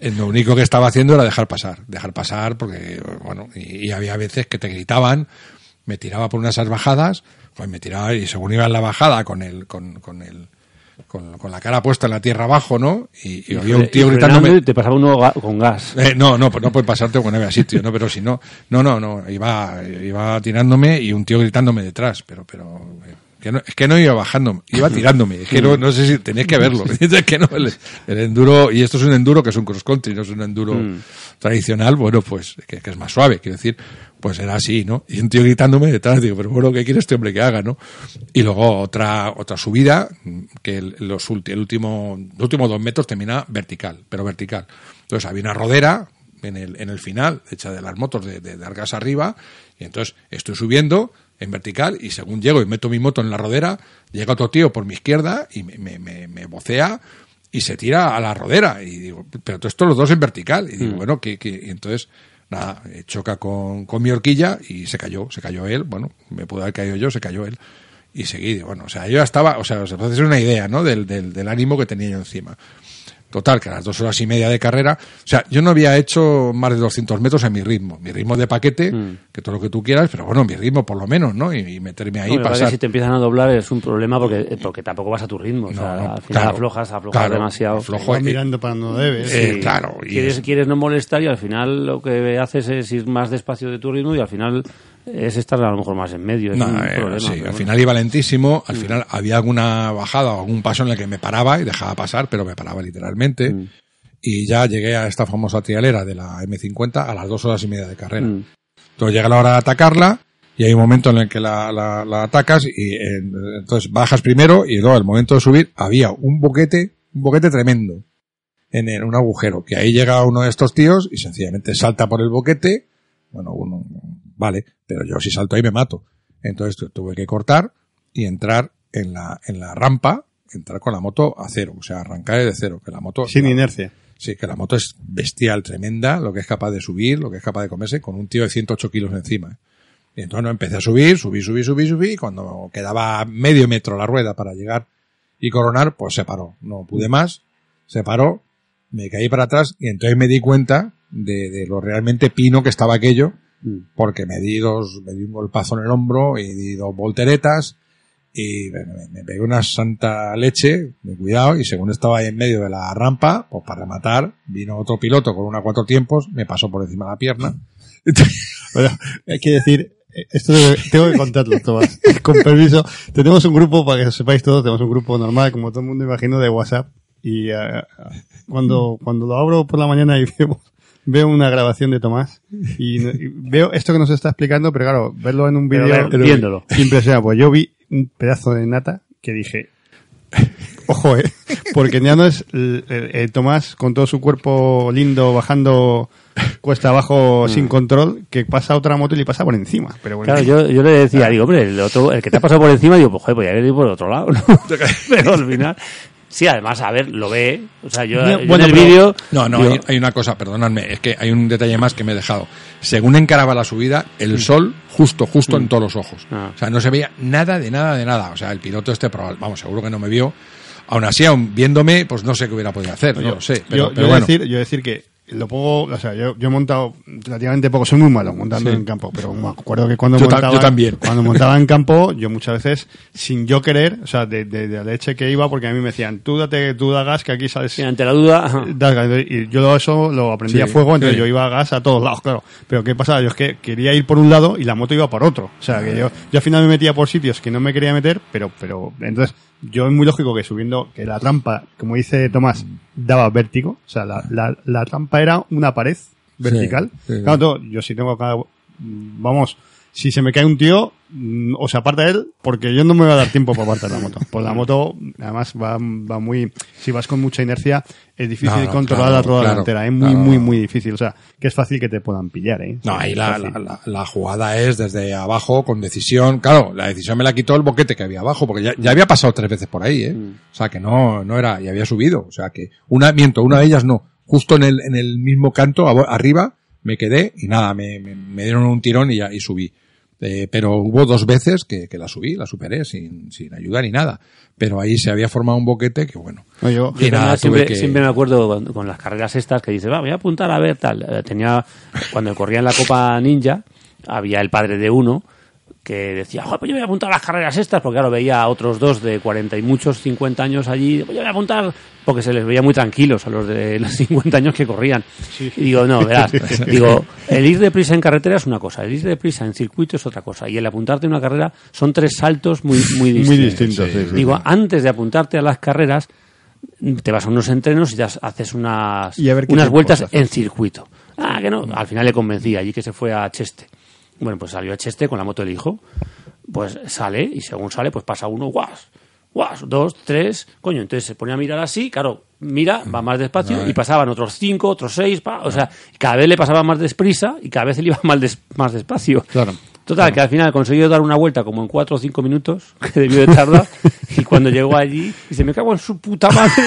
eh, lo único que estaba haciendo era dejar pasar, dejar pasar, porque, bueno, y, y había veces que te gritaban, me tiraba por unas esas bajadas, pues me tiraba, y según iba en la bajada con el, con, con el, con, con la cara puesta en la tierra abajo, ¿no? Y, y había un tío gritándome. y te pasaba uno ga- con gas. (laughs) Eh, no, no, pues no puede pasarte no había sitio, ¿no? Pero si no, no, no, no, iba, iba tirándome y un tío gritándome detrás, pero, pero, eh, que no, es que no iba bajando, iba (laughs) tirándome, es que no, no sé si tenéis que verlo, (laughs) (laughs) es que no, el, el enduro, y esto es un enduro que es un cross country, no es un enduro Mm. tradicional, bueno, pues, que, que es más suave, quiero decir, pues era así, ¿no? Y un tío gritándome detrás, digo, pero bueno, ¿qué quiere este hombre que haga, no? Y luego otra, otra subida, que el, los el último, los últimos dos metros termina vertical, pero vertical. Entonces había una rodera en el, en el final, hecha de las motos de, de arriba, y entonces estoy subiendo, en vertical y según llego y meto mi moto en la rodera, llega otro tío por mi izquierda y me, me, me, me vocea y se tira a la rodera. Y digo, pero todo esto los dos en vertical. Y digo, bueno, que, entonces, nada, eh, choca con, con mi horquilla y se cayó, se cayó él. Bueno, me pudo haber caído yo, se cayó él. Y seguí, digo, bueno, o sea, yo ya estaba, o sea, os hacer una idea, ¿no? Del, del, del ánimo que tenía yo encima. Total, que a las dos horas y media de carrera, o sea, yo no había hecho más de 200 metros en mi ritmo. Mi ritmo de paquete, que todo lo que tú quieras, pero bueno, mi ritmo por lo menos, ¿no? Y, y meterme ahí, No, pasar. que si te empiezan a doblar es un problema porque, porque tampoco vas a tu ritmo. o sea, No, al final claro, aflojas, aflojas claro, demasiado. aflojo. Eh, mirando para donde debes. eh, Sí. claro, y quieres, es- quieres no molestar y al final lo que haces es ir más despacio de tu ritmo y al final es estar a lo mejor más en medio. Es No, un eh, problema. sí, al final iba lentísimo, al final había alguna bajada o algún paso en el que me paraba y dejaba pasar, pero me paraba literalmente. Mm. Y ya llegué a esta famosa trialera de la M50 a las dos horas y media de carrera. Mm. Entonces llega la hora de atacarla y hay un momento en el que la, la- la atacas y eh, entonces bajas primero y luego al momento de subir había un boquete, un boquete tremendo en, en un agujero, que ahí llega uno de estos tíos y sencillamente salta por el boquete, bueno, uno, vale, pero yo si salto ahí me mato. Entonces tu- tuve que cortar y entrar en la, en la rampa, entrar con la moto a cero, o sea, arrancar de cero, que la moto... Sin la- inercia. Sí, que la moto es bestial, tremenda, lo que es capaz de subir, lo que es capaz de comerse con un tío de 108 kilos encima. Y entonces no, empecé a subir, subí, subí, subí, subí, y cuando quedaba medio metro la rueda para llegar y coronar, pues se paró. No pude más, se paró, me caí para atrás y entonces me di cuenta de, de lo realmente pino que estaba aquello, porque me di dos, me di un golpazo en el hombro y di dos volteretas y me, me- me pegué una santa leche de cuidado y según estaba ahí en medio de la rampa, pues para rematar, vino otro piloto con una cuatro tiempos, me pasó por encima de la pierna. (laughs) Bueno, hay que decir, eh, esto tengo, que contarlo, Tomás. (laughs) Con permiso, tenemos un grupo, para que lo sepáis todos, tenemos un grupo normal, como todo el mundo imagino, de WhatsApp. Y eh, cuando, cuando lo abro por la mañana y (laughs) veo, veo una grabación de Tomás y, veo esto que nos está explicando, pero claro, verlo en un vídeo... viéndolo. Impresionante. Pues yo vi un pedazo de nata que dije, Ojo, eh, porque ya no es el, el- el Tomás con todo su cuerpo lindo bajando cuesta abajo Mm. sin control, que pasa otra moto y le pasa por encima. Pero bueno, Claro, yo, yo le decía, digo, hombre, el, otro, el que te ha pasado por encima, digo, pues joder, pues ya ido por otro lado, ¿no? (laughs) Pero al final, sí, además, a ver, lo ve, o sea, yo, No, yo bueno, en el vídeo... No, no, digo, hay, hay una cosa, perdonadme, es que hay un detalle más que me he dejado. Según encaraba la subida, el sol justo, justo en todos los ojos. Mm. Ah. O sea, no se veía nada de nada de nada. O sea, el piloto este, probable, vamos, seguro que no me vio. Aún así, aún viéndome, pues no sé qué hubiera podido hacer, no yo, lo sé. yo- Pero, yo pero bueno. decir, yo decir que lo pongo, o sea, yo, yo he montado relativamente poco, soy muy malo montando Sí. en campo, pero me acuerdo que cuando Yo montaba, yo también. (laughs) cuando montaba en campo, yo muchas veces, sin yo querer, o sea, de, de, de la leche que iba, porque a mí me decían, tú date, tú da gas, que aquí sales, sí, ante la duda, ajá. das gas. Y yo eso lo aprendí Sí, a fuego, entonces sí. yo iba a gas a todos lados, claro. Pero ¿qué pasaba? Yo es que quería ir por un lado y la moto iba por otro. O sea, que yo, yo al final me metía por sitios que no me quería meter, pero, pero, entonces, yo es muy lógico que subiendo, que la trampa, como dice Tomás, daba vértigo. O sea, la, la, la trampa era una pared vertical. sí, sí. Claro, todo, yo si tengo cada, vamos, si se me cae un tío, mm, o se aparta él, porque yo no me voy a dar tiempo para apartar la moto. Pues la moto, además, va, va muy, si vas con mucha inercia, es difícil No, no, controlar claro, la rueda claro, delantera. Es muy, claro. muy, muy difícil. O sea, que es fácil que te puedan pillar, ¿eh? No, ahí la, la, la- la jugada es desde abajo, con decisión. Claro, la decisión me la quitó el boquete que había abajo, porque ya, ya había pasado tres veces por ahí, ¿eh? O sea, que no, no era, y había subido. O sea, que una, miento, una de ellas no. Justo en el, en el mismo canto, arriba, me quedé y nada, me, me, me dieron un tirón y ya, y subí. Eh, pero hubo dos veces que, que la subí, la superé sin, sin ayuda ni nada. Pero ahí se había formado un boquete que bueno. No, yo- Y nada, siempre, que- siempre me acuerdo con, con las carreras estas que dice, va, voy a apuntar a ver tal. Eh, Tenía, cuando corría en la Copa Ninja, había el padre de uno que decía, "Joder, pues yo voy a apuntar a las carreras estas, porque claro, veía a otros dos de 40 y muchos, 50 años allí, pues yo voy a apuntar, porque se les veía muy tranquilos a los de (laughs) los 50 años que corrían. Y digo, no, verás, digo, el ir deprisa en carretera es una cosa, el ir deprisa en circuito es otra cosa, y el apuntarte a una carrera son tres saltos muy, muy (laughs) distintos. Muy distintos, sí, sí, Digo, antes de apuntarte a las carreras, te vas a unos entrenos y te haces unas, Y unas vueltas en circuito. Ah, que no. Al final le convencí allí que se fue a Cheste. Bueno, pues salió Cheste con la moto del hijo. Pues sale y según sale, pues pasa uno, guas, guas, dos, tres. Coño, entonces se pone a mirar así, claro, mira, va más despacio y pasaban otros cinco, otros seis, pa, o sea, cada vez le pasaba más desprisa y cada vez le iba (laughs) más, des- más despacio. Claro. Total, que al final consiguió dar una vuelta como en 4 o 5 minutos, (laughs) que debió de tardar, y cuando llegó allí, dice, me cago en su puta madre.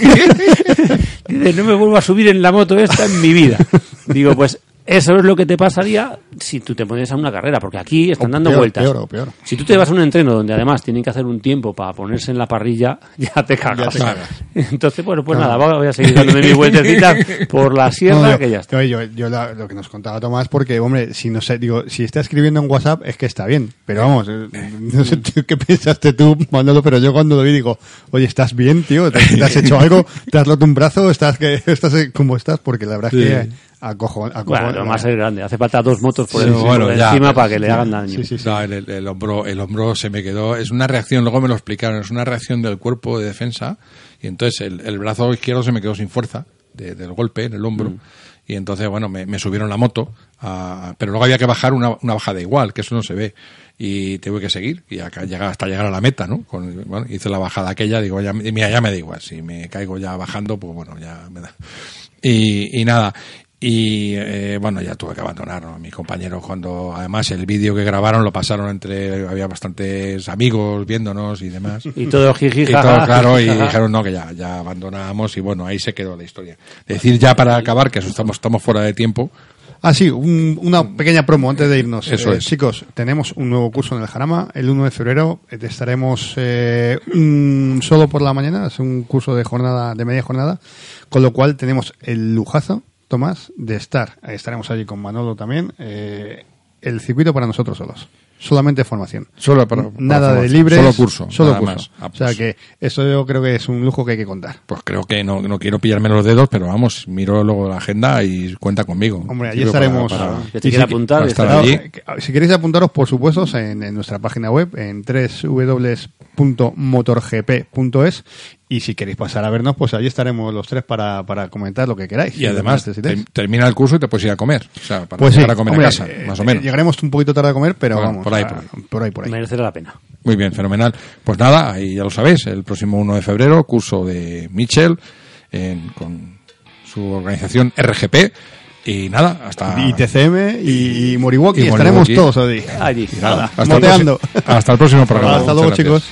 (laughs) dice, no me vuelvo a subir en la moto esta en mi vida. Digo, pues eso es lo que te pasaría si tú te pones a una carrera, porque aquí están O dando peor, vueltas. peor, o peor. Si tú te vas a un entreno donde además tienen que hacer un tiempo para ponerse en la parrilla, (laughs) ya te cagas. te cagas. Entonces, bueno, pues nada, voy a seguir dándome mi vueltecita (laughs) por la sierra, No, yo, que ya está. yo, yo la- lo que nos contaba Tomás, porque, hombre, si no sé, digo, si está escribiendo en WhatsApp es que está bien. Pero vamos, eh, no sé tú qué pensaste tú, Manolo, pero yo cuando lo vi digo, oye, ¿estás bien, tío? ¿Te, te has hecho algo? ¿Te has roto un brazo? ¿Estás que estás eh, cómo estás? Porque la verdad es que acojo, acojo Bueno, lo más es grande. Hace falta dos motos por, Sí, encima, bueno, por ya, encima pero- para que le hagan daño. Sí, sí, sí. No, el, el- el hombro, el hombro se me quedó. Es una reacción, luego me lo explicaron, es una reacción del cuerpo de defensa. Y entonces el, el brazo izquierdo se me quedó sin fuerza de- del golpe en el hombro. Mm. Y entonces, bueno, me, me subieron la moto. a- pero luego había que bajar una, una bajada igual, que eso no se ve. Y tuve que seguir y acá llegar, hasta llegar a la meta, ¿no? Con- bueno, hice la bajada aquella, digo, ya, mira, ya me da igual. Si me caigo ya bajando, pues bueno, ya me da. Y, y nada. Y eh, bueno, ya tuve que abandonar. ¿no? Mis compañeros, cuando además el vídeo que grabaron lo pasaron entre. Había bastantes amigos viéndonos y demás. (laughs) Y todo jiji, Y todo, claro, y dijeron no, que ya, ya abandonamos y bueno, ahí se quedó la historia. Decir ya para acabar que eso estamos, estamos fuera de tiempo. Ah, sí, un- una pequeña promo antes de irnos. Eso Eh, es. Chicos, tenemos un nuevo curso en el Jarama. El 1 de febrero eh, estaremos eh, un- solo por la mañana. Es un curso de jornada, de media jornada. Con lo cual tenemos el lujazo, Tomás, de estar. eh, Estaremos allí con Manolo también. eh, el circuito para nosotros solos. Solamente formación. Solo para- para nada de formación. libre. Solo curso, Solo nada curso. más. Ah, O sea pues. que eso yo creo que es un lujo que hay que contar. Pues creo que no, no quiero pillarme los dedos, pero vamos, miro luego la agenda y cuenta conmigo. Hombre, allí estaremos. para- para- si- apuntar, estar estará- allí. Eh, Si queréis apuntaros, por supuesto, en, en nuestra página web, en www.motorgp.es. Y si queréis pasar a vernos, pues allí estaremos los tres para, para comentar lo que queráis. Y además, te- termina el curso y te puedes ir a comer. O sea, para Pues sí, a comer hombre, a casa, eh, más o menos. Llegaremos un poquito tarde a comer, pero Bueno, vamos. por ahí, a- por ahí. por ahí, por ahí. Merecerá la pena. Muy bien, fenomenal. Pues nada, ahí ya lo sabéis, el próximo 1 de febrero, curso de Mitchell en- con su organización RGP. Y nada, hasta. Y TCM y, y Moriwaki, Y estaremos Moriwaki. todos allí. Allí. nada, nada. hasta, el moteando. próximo, hasta el próximo programa. Hasta luego, chicos.